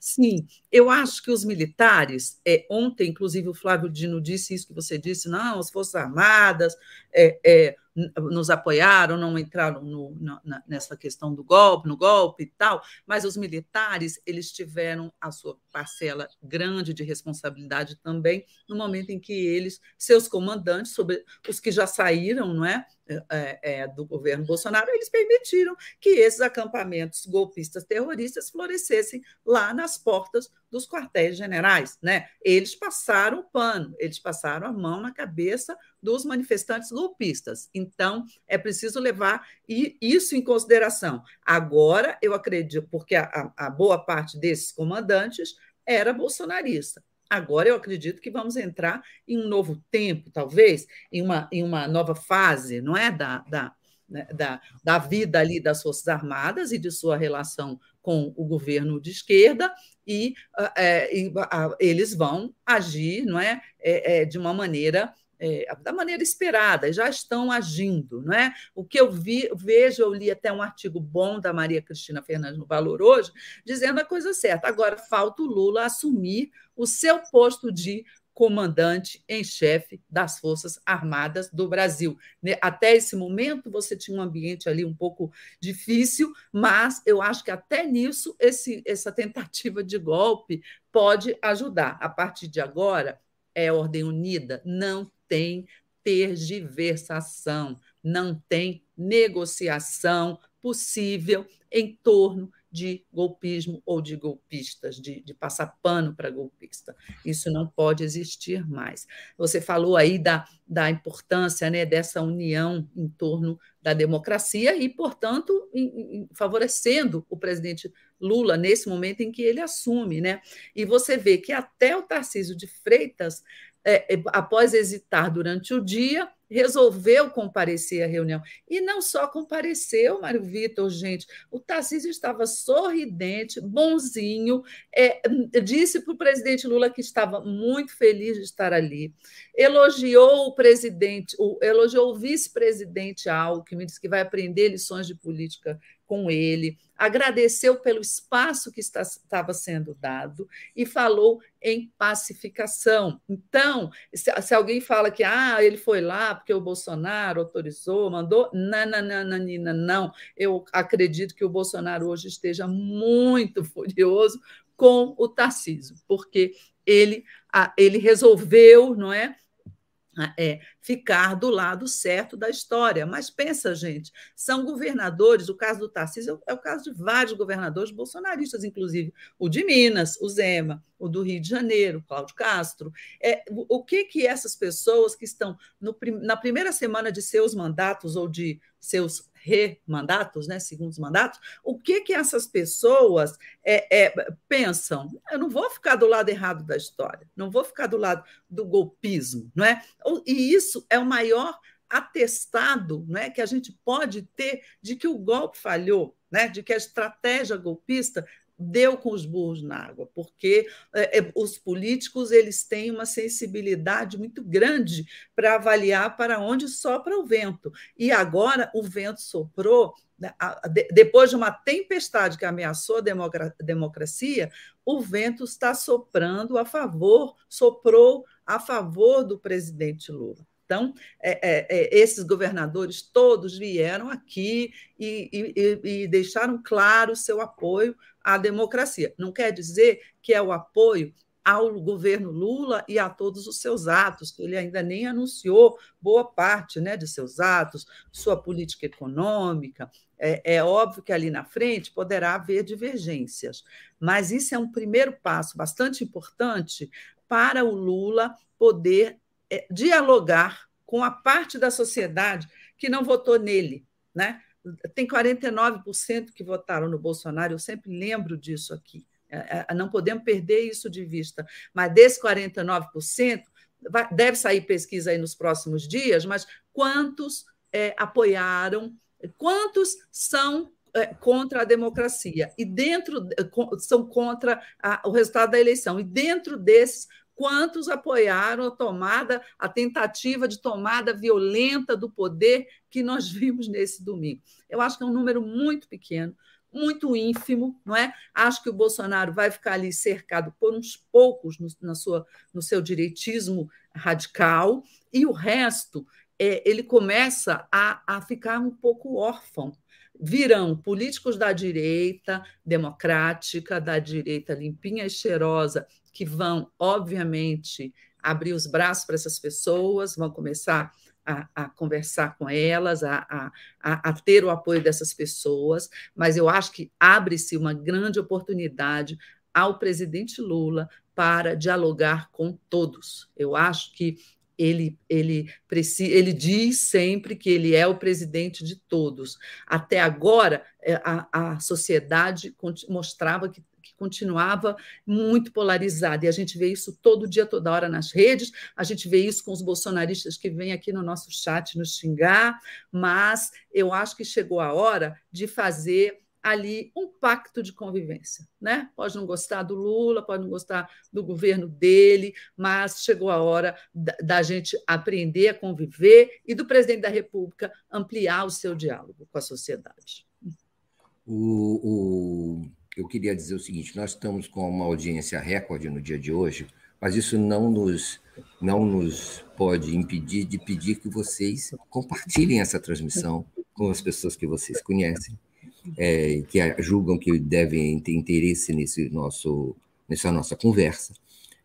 Sim, eu acho que os militares, é, ontem, inclusive, o Flávio Dino disse isso que você disse, não, as Forças Armadas é, é, nos apoiaram, não entraram no, na, nessa questão do golpe, no golpe e tal, mas os militares, eles tiveram a sua parcela grande de responsabilidade também no momento em que eles, seus comandantes, sobre os que já saíram, não é, é, é, do governo Bolsonaro, eles permitiram que esses acampamentos golpistas terroristas florescessem lá nas portas dos quartéis generais. Né? Eles passaram o pano, eles passaram a mão na cabeça dos manifestantes golpistas. Então, é preciso levar isso em consideração. Agora, eu acredito, porque a, a boa parte desses comandantes era bolsonarista. Agora eu acredito que vamos entrar em um novo tempo, talvez, em uma, em uma nova fase, não é? Da, da, né, da, da vida ali das Forças Armadas e de sua relação com o governo de esquerda, e, é, e a, eles vão agir não é, é, é de uma maneira é, da maneira esperada, já estão agindo. Não é? O que eu vi, vejo, eu li até um artigo bom da Maria Cristina Fernandes no Valor hoje, dizendo a coisa certa. Agora falta o Lula assumir o seu posto de comandante em chefe das Forças Armadas do Brasil. Né, até esse momento, você tinha um ambiente ali um pouco difícil, mas eu acho que até nisso esse, essa tentativa de golpe pode ajudar. A partir de agora, é ordem unida, não tem tergiversação, não tem negociação possível em torno de golpismo ou de golpistas, de, de passar pano para golpista. Isso não pode existir mais. Você falou aí da, da importância né, dessa união em torno da democracia e, portanto, em, em, favorecendo o presidente Lula nesse momento em que ele assume. Né? E você vê que até o Tarcísio de Freitas é, é, após hesitar durante o dia, resolveu comparecer à reunião. E não só compareceu, Mário Vitor, gente, o Tarcísio estava sorridente, bonzinho, é, disse para o presidente Lula que estava muito feliz de estar ali, elogiou o presidente, o, elogiou o vice-presidente Alckmin, disse que vai aprender lições de política com ele, agradeceu pelo espaço que está, estava sendo dado e falou em pacificação. Então, se, se, alguém fala que ah, ele foi lá porque o Bolsonaro autorizou, mandou, não, não, não, não, não. Eu acredito que o Bolsonaro hoje esteja muito furioso com o Tarcísio, porque ele, ele resolveu, não é? É, ficar do lado certo da história. Mas pensa, gente, são governadores, o caso do Tarcísio é o caso de vários governadores bolsonaristas, inclusive o de Minas, o Zema, o do Rio de Janeiro, Cláudio Castro. É, o que que essas pessoas que estão no, na primeira semana de seus mandatos ou de seus remandatos, né, segundos mandatos, o que que essas pessoas é, é, pensam? Eu não vou ficar do lado errado da história, não vou ficar do lado do golpismo, não é? E isso é o maior atestado né, que a gente pode ter de que o golpe falhou, né, de que a estratégia golpista deu com os burros na água, porque é, é, os políticos eles têm uma sensibilidade muito grande para avaliar para onde sopra o vento. E agora o vento soprou, né, depois de uma tempestade que ameaçou a democracia, o vento está soprando a favor, soprou a favor do presidente Lula. Então, é, é, é, esses governadores todos vieram aqui e, e, e deixaram claro o seu apoio à democracia. Não quer dizer que é o apoio ao governo Lula e a todos os seus atos, que ele ainda nem anunciou boa parte né, de seus atos, sua política econômica. É, é, óbvio que ali na frente poderá haver divergências, mas isso é um primeiro passo bastante importante para o Lula poder é, dialogar com a parte da sociedade que não votou nele. Né? Tem 49% que votaram no Bolsonaro, eu sempre lembro disso aqui. É, é, não podemos perder isso de vista. Mas desses 49%, deve sair pesquisa aí nos próximos dias, mas quantos é, apoiaram, quantos são é, contra a democracia e dentro são contra a, o resultado da eleição e dentro desses quantos apoiaram a tomada, a tentativa de tomada violenta do poder que nós vimos nesse domingo. Eu acho que é um número muito pequeno, muito ínfimo, não é? Acho que o Bolsonaro vai ficar ali cercado por uns poucos no, na sua, no seu direitismo radical, e o resto é, ele começa a, a ficar um pouco órfão. Virão políticos da direita democrática, da direita limpinha e cheirosa, que vão, obviamente, abrir os braços para essas pessoas, vão começar a, a conversar com elas, a, a, a, ter o apoio dessas pessoas, mas eu acho que abre-se uma grande oportunidade ao presidente Lula para dialogar com todos. Eu acho que ele, ele, ele diz sempre que ele é o presidente de todos. Até agora, é, a, a sociedade mostrava que continuava muito polarizada. E a gente vê isso todo dia, toda hora nas redes, a gente vê isso com os bolsonaristas que vêm aqui no nosso chat nos xingar, mas eu acho que chegou a hora de fazer ali um pacto de convivência, né? Pode não gostar do Lula, pode não gostar do governo dele, mas chegou a hora da, da, gente aprender a conviver e do presidente da República ampliar o seu diálogo com a sociedade. O, o eu queria dizer o seguinte: nós estamos com uma audiência recorde no dia de hoje, mas isso não nos, não nos pode impedir de pedir que vocês compartilhem essa transmissão com as pessoas que vocês conhecem, é, que julgam que devem ter interesse nesse nosso, nessa nossa conversa.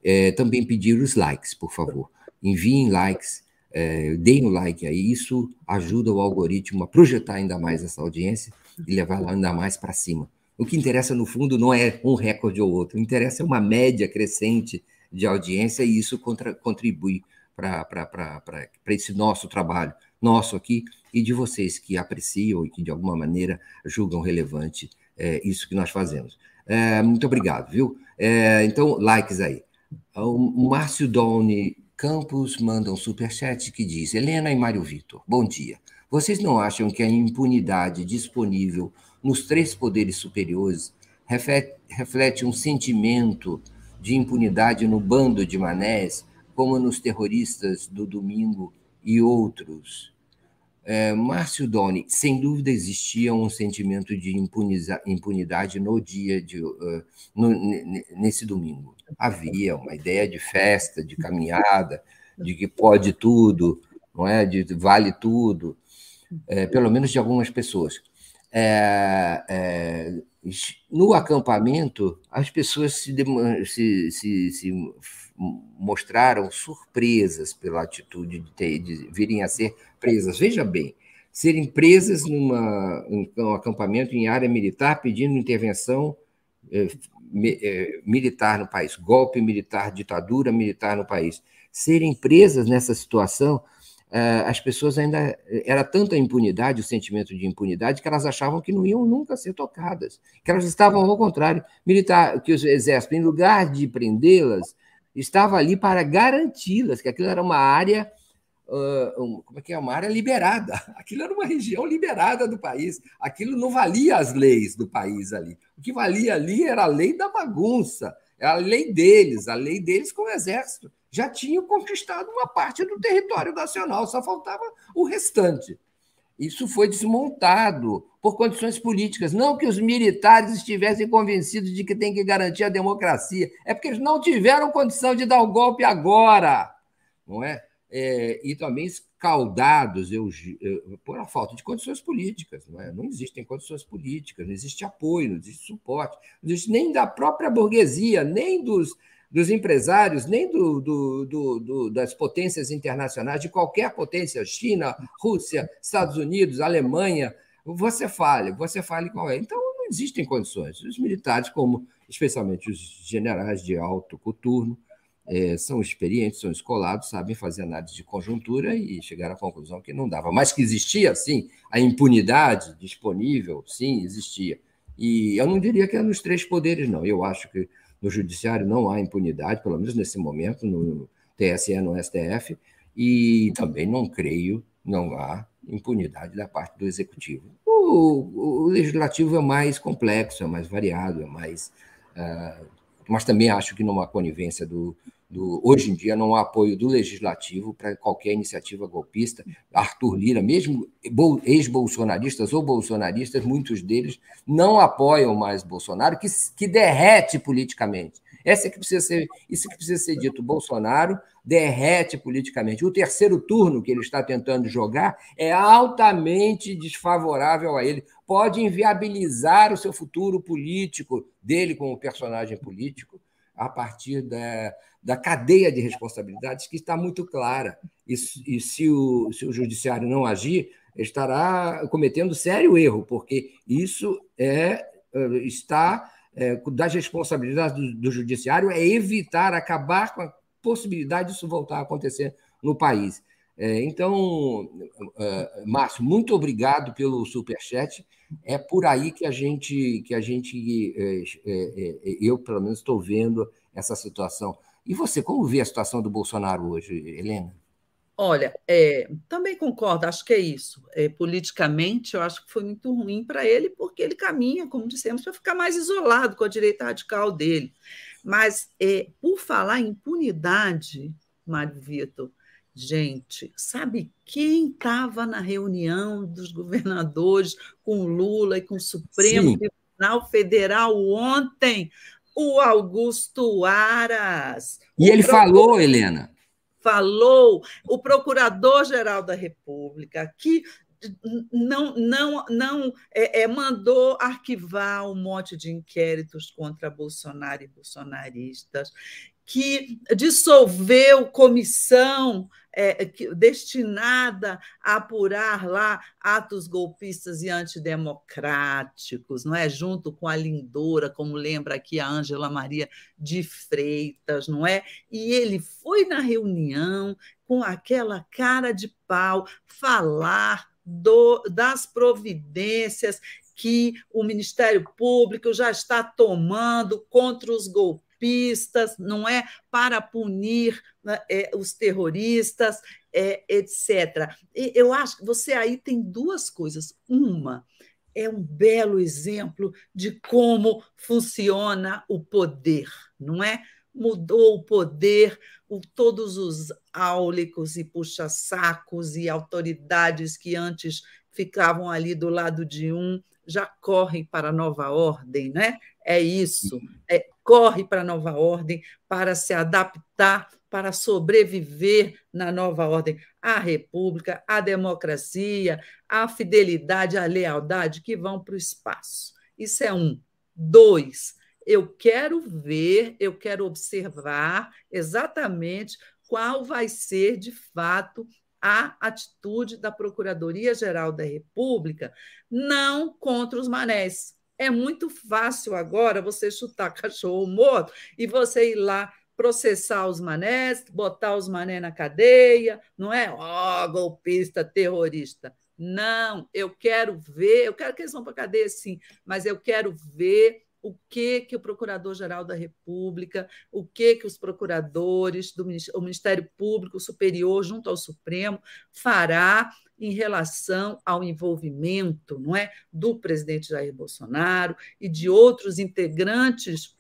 É, também pedir os likes, por favor. Enviem likes, é, deem o like aí, isso ajuda o algoritmo a projetar ainda mais essa audiência e levar lá ainda mais para cima. O que interessa, no fundo, não é um recorde ou outro, interessa é uma média crescente de audiência e isso contra, contribui para esse nosso trabalho, nosso aqui e de vocês que apreciam e que, de alguma maneira, julgam relevante é, isso que nós fazemos. É, muito obrigado, viu? É, então, likes aí. O Márcio Doni Campos manda um superchat que diz: Helena e Mário Vitor, bom dia. Vocês não acham que a impunidade disponível nos três poderes superiores reflete um sentimento de impunidade no bando de manés, como nos terroristas do domingo e outros? É, Márcio Doni, sem dúvida existia um sentimento de impunidade no dia de uh, no, nesse domingo. Havia uma ideia de festa, de caminhada, de que pode tudo, não é? De vale tudo, é, pelo menos de algumas pessoas. É, é no acampamento, as pessoas se, se, se, se mostraram surpresas pela atitude de, ter, de virem a ser presas. Veja bem, serem presas numa, em um acampamento em área militar pedindo intervenção eh, eh, militar no país, golpe militar, ditadura militar no país. Serem presas nessa situação, as pessoas ainda. Era tanta impunidade, o sentimento de impunidade, que elas achavam que não iam nunca ser tocadas, que elas estavam ao contrário. Militar, que o exército, em lugar de prendê-las, estava ali para garanti-las, que aquilo era uma área, como é que é? Uma área liberada. Aquilo era uma região liberada do país. Aquilo não valia as leis do país ali. O que valia ali era a lei da bagunça, era a lei deles, a lei deles com o exército. Já tinham conquistado uma parte do território nacional, só faltava o restante. Isso foi desmontado por condições políticas. Não que os militares estivessem convencidos de que tem que garantir a democracia, é porque eles não tiveram condição de dar o golpe agora, não é? é e também escaldados eu, eu, por a falta de condições políticas. Não, é? não existem condições políticas, não existe apoio, não existe suporte, não existe nem da própria burguesia, nem dos dos empresários, nem do, do, do, das potências internacionais, de qualquer potência, China, Rússia, Estados Unidos, Alemanha, você fale, você fale qual é. Então, não existem condições. Os militares, como especialmente os generais de alto coturno, é, são experientes, são escolados, sabem fazer análise de conjuntura e chegaram à conclusão que não dava. Mas que existia, sim, a impunidade disponível, sim, existia. E eu não diria que é nos três poderes, não. Eu acho que no Judiciário não há impunidade, pelo menos nesse momento, no TSE, no STF, e também não creio, não há impunidade da parte do Executivo. O, o Legislativo é mais complexo, é mais variado, é mais. Uh, mas também acho que numa conivência do, do, hoje em dia não há apoio do legislativo para qualquer iniciativa golpista. Arthur Lira, mesmo ex-bolsonaristas ou bolsonaristas, muitos deles não apoiam mais Bolsonaro, que, que derrete politicamente. Essa é que precisa ser, isso que precisa ser dito. Bolsonaro derrete politicamente. O terceiro turno que ele está tentando jogar é altamente desfavorável a ele. Pode inviabilizar o seu futuro político dele como personagem político a partir da, da cadeia de responsabilidades que está muito clara. E, e se, o, se o judiciário não agir, estará cometendo sério erro, porque isso é, é está é, das responsabilidades do, do, judiciário é evitar, acabar com a possibilidade disso voltar a acontecer no país. É, então, é, Márcio, muito obrigado pelo superchat. É por aí que a gente, que a gente, é, eu pelo menos estou vendo essa situação. E você, como vê a situação do Bolsonaro hoje, Helena? Olha, é, também concordo, acho que é isso. É, politicamente, eu acho que foi muito ruim para ele, porque ele caminha, como dissemos, para ficar mais isolado com a direita radical dele. Mas, é, por falar em impunidade, Mário Vitor, gente, sabe quem estava na reunião dos governadores com Lula e com o Supremo Sim. Tribunal Federal ontem? o Augusto Aras. E ele falou, Helena. Falou, o Procurador-Geral da República, que não, não, não é, é, mandou arquivar um monte de inquéritos contra Bolsonaro e bolsonaristas, que dissolveu comissão é, destinada a apurar lá atos golpistas e antidemocráticos, não é? Junto com a Lindora, como lembra aqui a Ângela Maria de Freitas, não é? E ele foi na reunião com aquela cara de pau falar do, das providências que o Ministério Público já está tomando contra os golpistas golpistas, não é? Para punir né, é, os terroristas, é, etc. E eu acho que você aí tem duas coisas. Uma, é um belo exemplo de como funciona o poder, não é? Mudou o poder, o, todos os áulicos e puxa-sacos e autoridades que antes ficavam ali do lado de um já correm para a nova ordem, né? É isso, é, corre para a nova ordem para se adaptar, para sobreviver na nova ordem. A república, a democracia, a fidelidade, a lealdade que vão para o espaço. Isso é um. Dois, eu quero ver, eu quero observar exatamente qual vai ser, de fato, a atitude da Procuradoria-Geral da República, não contra os manés. É muito fácil agora você chutar cachorro morto e você ir lá processar os manés, botar os mané na cadeia, não é? Ó, oh, golpista, terrorista. Não, eu quero ver, eu quero que eles vão para a cadeia, sim, mas eu quero ver o que que o Procurador-Geral da República, o que que os procuradores do o Ministério Público Superior junto ao Supremo fará em relação ao envolvimento, não é, do presidente Jair Bolsonaro e de outros integrantes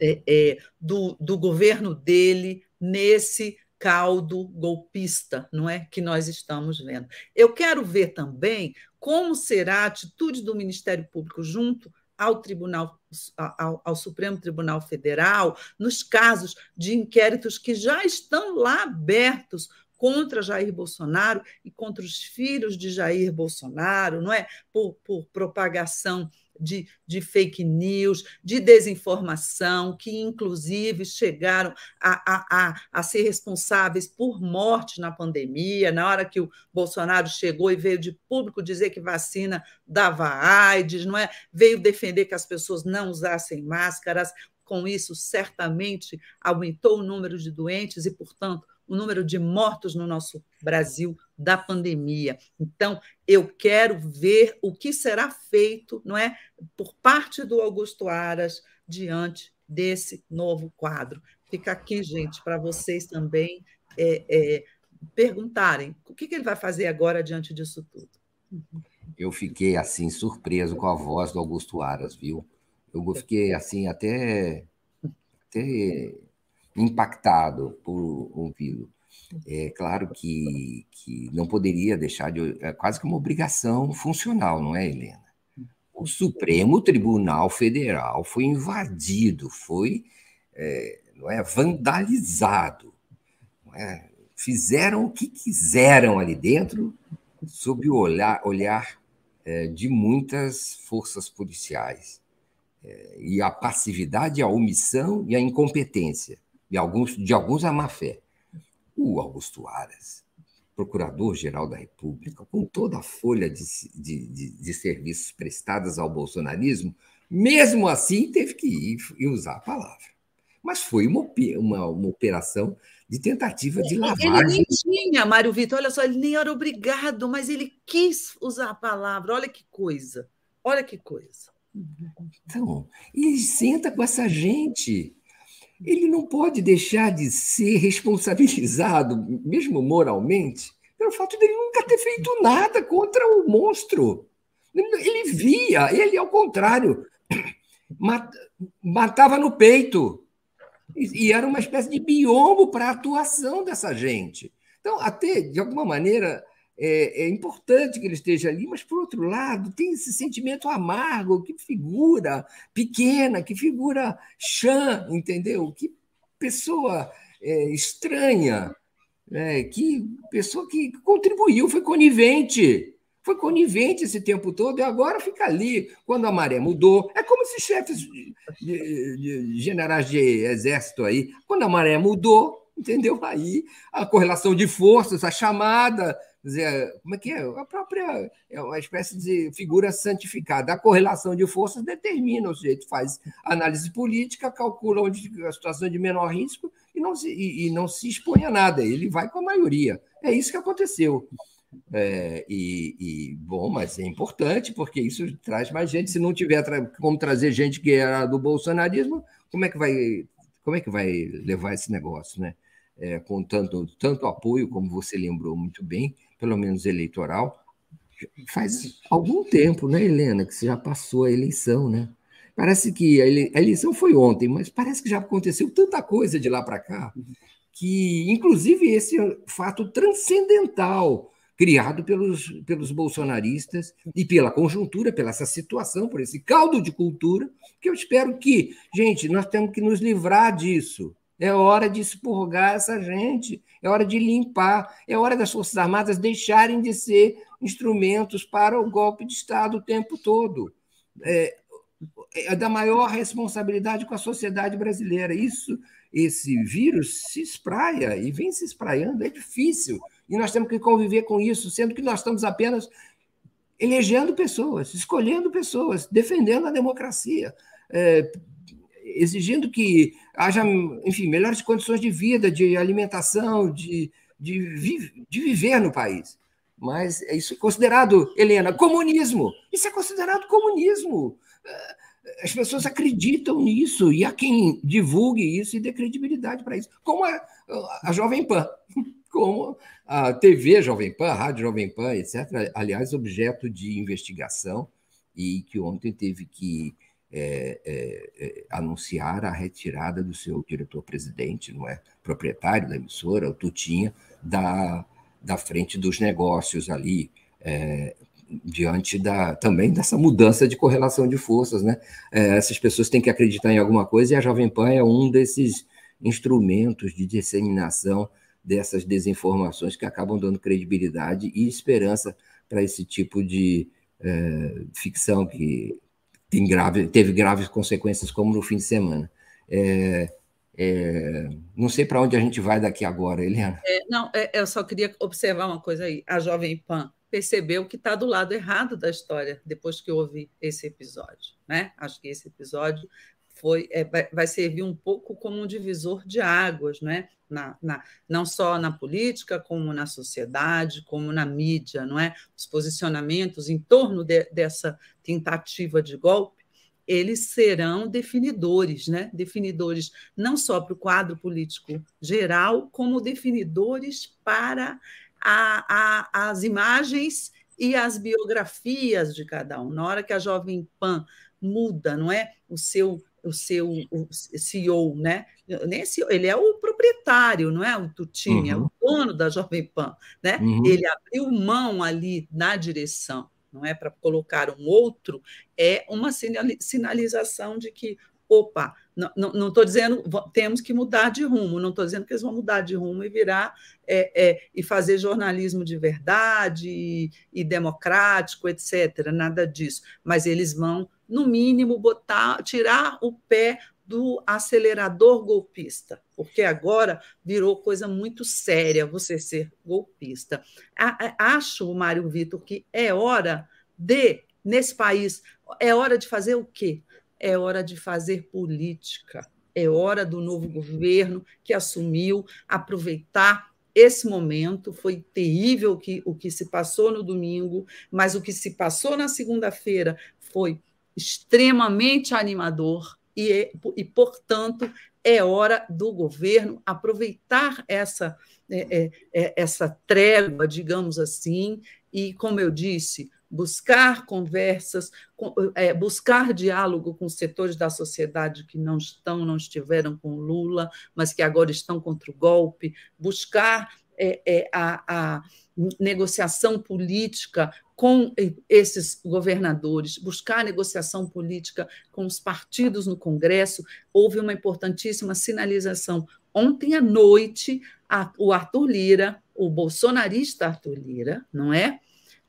é, é, do, do governo dele nesse caldo golpista, não é, que nós estamos vendo. Eu quero ver também como será a atitude do Ministério Público junto ao Tribunal, ao, ao, Supremo Tribunal Federal, nos casos de inquéritos que já estão lá abertos contra Jair Bolsonaro e contra os filhos de Jair Bolsonaro, não é? Por, por propagação de, de, fake news, de desinformação, que inclusive chegaram a, a, a, a, ser responsáveis por morte na pandemia, na hora que o Bolsonaro chegou e veio de público dizer que vacina dava AIDS, não é? Veio defender que as pessoas não usassem máscaras. Com isso, certamente aumentou o número de doentes e, portanto, o número de mortos no nosso Brasil da pandemia. Então, eu quero ver o que será feito, não é, por parte do Augusto Aras diante desse novo quadro. Fica aqui, gente, para vocês também é, é, perguntarem o que, que ele vai fazer agora diante disso tudo. Eu fiquei assim surpreso com a voz do Augusto Aras, viu? Eu fiquei assim até, até impactado por ouvi-lo. É claro que, que não poderia deixar de. É quase que uma obrigação funcional, não é, Helena? O Supremo Tribunal Federal foi invadido, foi é, não é, vandalizado. Não é? Fizeram o que quiseram ali dentro, sob o olhar, olhar é, de muitas forças policiais. É, e a passividade, a omissão e a incompetência de alguns, de alguns a má fé. O Augusto Aras, procurador-geral da República, com toda a folha de, de, de, de, serviços prestadas ao bolsonarismo, mesmo assim teve que ir e usar a palavra. Mas foi uma, uma, uma operação de tentativa de lavagem. Ele nem tinha, Mário Vitor, olha só, ele nem era obrigado, mas ele quis usar a palavra. Olha que coisa, olha que coisa. Então, e senta com essa gente ele não pode deixar de ser responsabilizado, mesmo moralmente, pelo fato dele nunca ter feito nada contra o monstro. Ele via, ele, ao contrário, matava no peito. E era uma espécie de biombo para a atuação dessa gente. Então, até, de alguma maneira, é, é, importante que ele esteja ali, mas, por outro lado, tem esse sentimento amargo, que figura pequena, que figura chã, entendeu? Que pessoa é, estranha, é, que pessoa que contribuiu, foi conivente. Foi conivente esse tempo todo e agora fica ali. Quando a maré mudou, é como esses chefes de, de, de generais de exército aí. Quando a maré mudou, entendeu? Aí a correlação de forças, a chamada dizer, como é que é? A própria é uma espécie de figura santificada. A correlação de forças determina, o sujeito faz análise política, calcula onde a situação de menor risco e não se, e, e não se expõe a nada. Ele vai com a maioria. É isso que aconteceu. É, e, e, bom, mas é importante porque isso traz mais gente. Se não tiver tra como trazer gente que era do bolsonarismo, como é que vai, como é que vai levar esse negócio, né? É, com tanto, tanto apoio, como você lembrou muito bem, pelo menos eleitoral, faz algum tempo, né, Helena, que você já passou a eleição, né? Parece que a eleição foi ontem, mas parece que já aconteceu tanta coisa de lá para cá, que, inclusive, esse fato transcendental criado pelos, pelos bolsonaristas e pela conjuntura, pela essa situação, por esse caldo de cultura, que eu espero que, gente, nós temos que nos livrar disso. É hora de expurgar essa gente, é hora de limpar, é hora das Forças Armadas deixarem de ser instrumentos para o golpe de Estado o tempo todo. É, é da maior responsabilidade com a sociedade brasileira. Isso, esse vírus se espraia e vem se espraiando, é difícil. E nós temos que conviver com isso, sendo que nós estamos apenas elegendo pessoas, escolhendo pessoas, defendendo a democracia, é, exigindo que haja, enfim, melhores condições de vida, de alimentação, de, de, vi, de viver no país. Mas é isso é considerado, Helena, comunismo. Isso é considerado comunismo. As pessoas acreditam nisso e há quem divulgue isso e dê credibilidade para isso, como a, a Jovem Pan, como a TV Jovem Pan, a Rádio Jovem Pan, etc. Aliás, objeto de investigação e que ontem teve que é, é, é, anunciar a retirada do seu diretor-presidente, não é? Proprietário da emissora, o Tutinha, da, da frente dos negócios ali, é, diante da, também dessa mudança de correlação de forças, né? É, essas pessoas têm que acreditar em alguma coisa e a Jovem Pan é um desses instrumentos de disseminação dessas desinformações que acabam dando credibilidade e esperança para esse tipo de ficção que tem grave, teve graves consequências, como no fim de semana. É, é, não sei para onde a gente vai daqui agora, Eliana. É, não, é, eu só queria observar uma coisa aí. A Jovem Pan percebeu que está do lado errado da história depois que houve esse episódio. Né? Acho que esse episódio foi, é, vai, vai, servir um pouco como um divisor de águas, né? Na, na, não só na política, como na sociedade, como na mídia, não é? Os posicionamentos em torno de, dessa tentativa de golpe, eles serão definidores, né? Definidores não só para o quadro político geral, como definidores para a, a, as imagens e as biografias de cada um. Na hora que a Jovem Pan muda, não é? O seu o seu o CEO, né? Nem CEO, ele é o proprietário, não é o Tutinha, uhum. é o dono da Jovem Pan, né? Uhum. Ele abriu mão ali na direção, não é para colocar um outro, é uma sinalização de que opa, não estou dizendo temos que mudar de rumo, não estou dizendo que eles vão mudar de rumo e virar é, é, e fazer jornalismo de verdade e, e, democrático, etc. Nada disso. Mas eles vão, no mínimo, botar, tirar o pé do acelerador golpista, porque agora virou coisa muito séria você ser golpista. Acho, Mário Vitor, que é hora de, nesse país, é hora de fazer o quê? é hora de fazer política, é hora do novo governo que assumiu aproveitar esse momento. Foi terrível que, o que se passou no domingo, mas o que se passou na segunda-feira foi extremamente animador e, e, portanto, é hora do governo aproveitar essa, é, é, é essa trégua, digamos assim, e, como eu disse, buscar conversas, é, buscar diálogo com setores da sociedade que não estão, não estiveram com Lula, mas que agora estão contra o golpe, buscar é, é, a, a negociação política com esses governadores, buscar negociação política com os partidos no Congresso. Houve uma importantíssima sinalização. Ontem à noite, a, o Arthur Lira, o bolsonarista Arthur Lira, não é?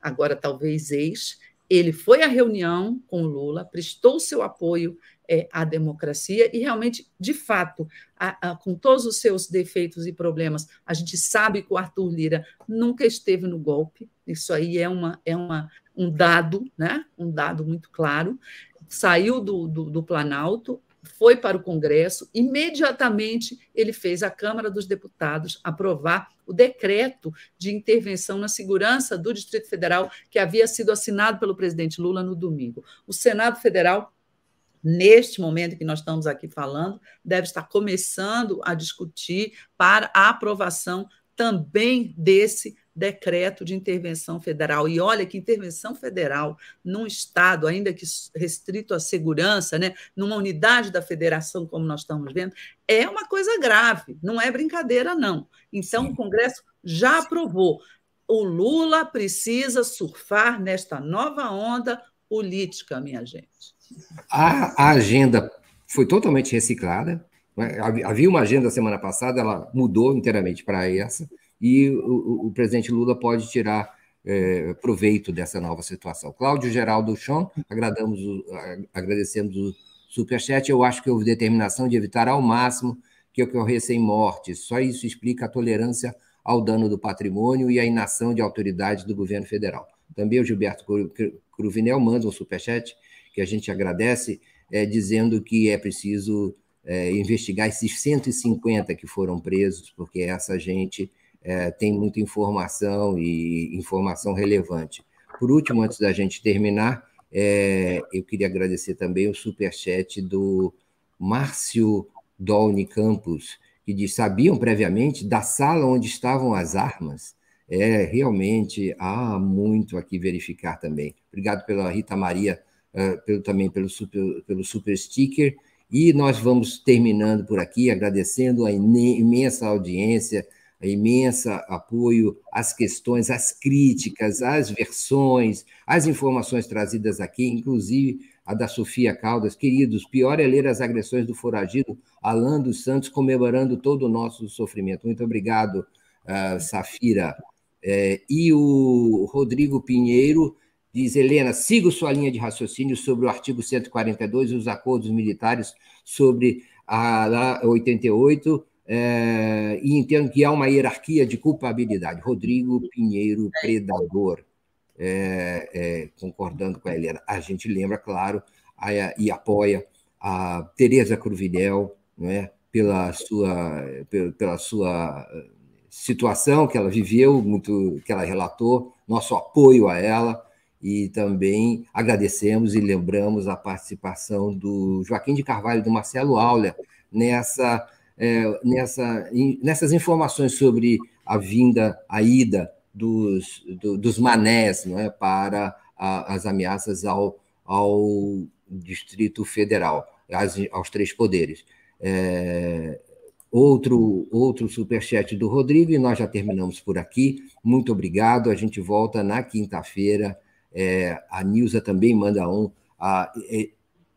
agora talvez ex, ele foi à reunião com Lula, prestou seu apoio é, à democracia e realmente, de fato, a, a, com todos os seus defeitos e problemas, a gente sabe que o Arthur Lira nunca esteve no golpe. Isso aí é, uma, é uma, um dado, né? um dado muito claro. Saiu do, do, do Planalto, foi para o Congresso, imediatamente ele fez a Câmara dos Deputados aprovar o decreto de intervenção na segurança do Distrito Federal que havia sido assinado pelo presidente Lula no domingo. O Senado Federal neste momento que nós estamos aqui falando, deve estar começando a discutir para a aprovação também desse decreto de intervenção federal. E olha que intervenção federal num Estado, ainda que restrito à segurança, né, numa unidade da federação, como nós estamos vendo, é uma coisa grave, não é brincadeira, não. Então, Sim. o Congresso já aprovou. O Lula precisa surfar nesta nova onda política, minha gente. A, a agenda foi totalmente reciclada. Né? Havia uma agenda semana passada, ela mudou inteiramente para essa e o, o presidente Lula pode tirar é, proveito dessa nova situação. Cláudio Geraldo Chon, agradamos agradecemos o superchat. Eu acho que houve determinação de evitar ao máximo que ocorressem mortes. Só isso explica a tolerância ao dano do patrimônio e a inação de autoridades do governo federal. Também o Gilberto Cruvinel manda um superchat que a gente agradece, é, dizendo que é preciso é, investigar esses 150 que foram presos, porque essa gente é, tem muita informação e informação relevante. Por último, antes da gente terminar, é, eu queria agradecer também o superchat do Márcio Dolny Campos, que diz: sabiam previamente da sala onde estavam as armas? É, realmente há muito aqui verificar também. Obrigado pela Rita Maria, uh, pelo, também pelo super, pelo super sticker. E nós vamos terminando por aqui, agradecendo a imensa audiência, a imensa apoio às questões, às críticas, às versões, às informações trazidas aqui, inclusive a da Sofia Caldas. Queridos, pior é ler as agressões do foragido Alan dos Santos comemorando todo o nosso sofrimento. Muito obrigado, uh, Safira. É, e o Rodrigo Pinheiro diz: Helena, siga sua linha de raciocínio sobre o artigo 142 e os acordos militares sobre a, a 88 é, e entendo que há uma hierarquia de culpabilidade. Rodrigo Pinheiro Predador, é, é, concordando com a Helena. A gente lembra, claro, a, e apoia a Tereza Cruvinel, não é? pela, sua, pela, pela sua eh, situação que ela viveu, muito que ela relatou, nosso apoio a ela, e também agradecemos e lembramos a participação do Joaquim de Carvalho e do Marcelo Auler nessa é, nessa, nessas informações sobre a vinda, a ida dos, do, dos manés não é, para a, as ameaças ao, ao Distrito Federal, as, aos três poderes. É, outro, outro superchat do Rodrigo, e nós já terminamos por aqui. Muito obrigado. A gente volta na quinta-feira. É, a Nilza também manda um. A,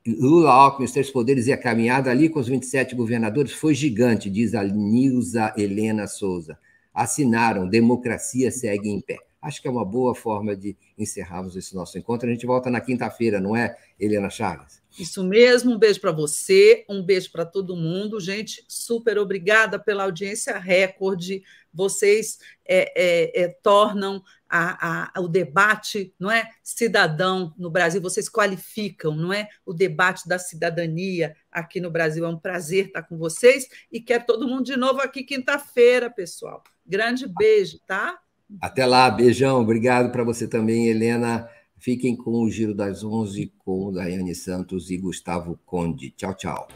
Lula, Alckmin, os três poderes e a caminhada ali com os 27 governadores foi gigante, diz a Nilza Helena Souza. Assinaram, democracia segue em pé. Acho que é uma boa forma de encerrarmos esse nosso encontro. A gente volta na quinta-feira, não é, Helena Chagas? Isso mesmo, um beijo para você, um beijo para todo mundo. Gente, super obrigada pela audiência recorde. Vocês é, é, é, tornam a, a, o debate não é cidadão no Brasil, vocês qualificam não é o debate da cidadania aqui no Brasil. É um prazer estar com vocês e quero todo mundo de novo aqui quinta-feira, pessoal. Grande beijo, tá? Até lá, beijão. Obrigado para você também, Helena. Fiquem com o Giro das Onze com Daiane Santos e Gustavo Conde. Tchau, tchau.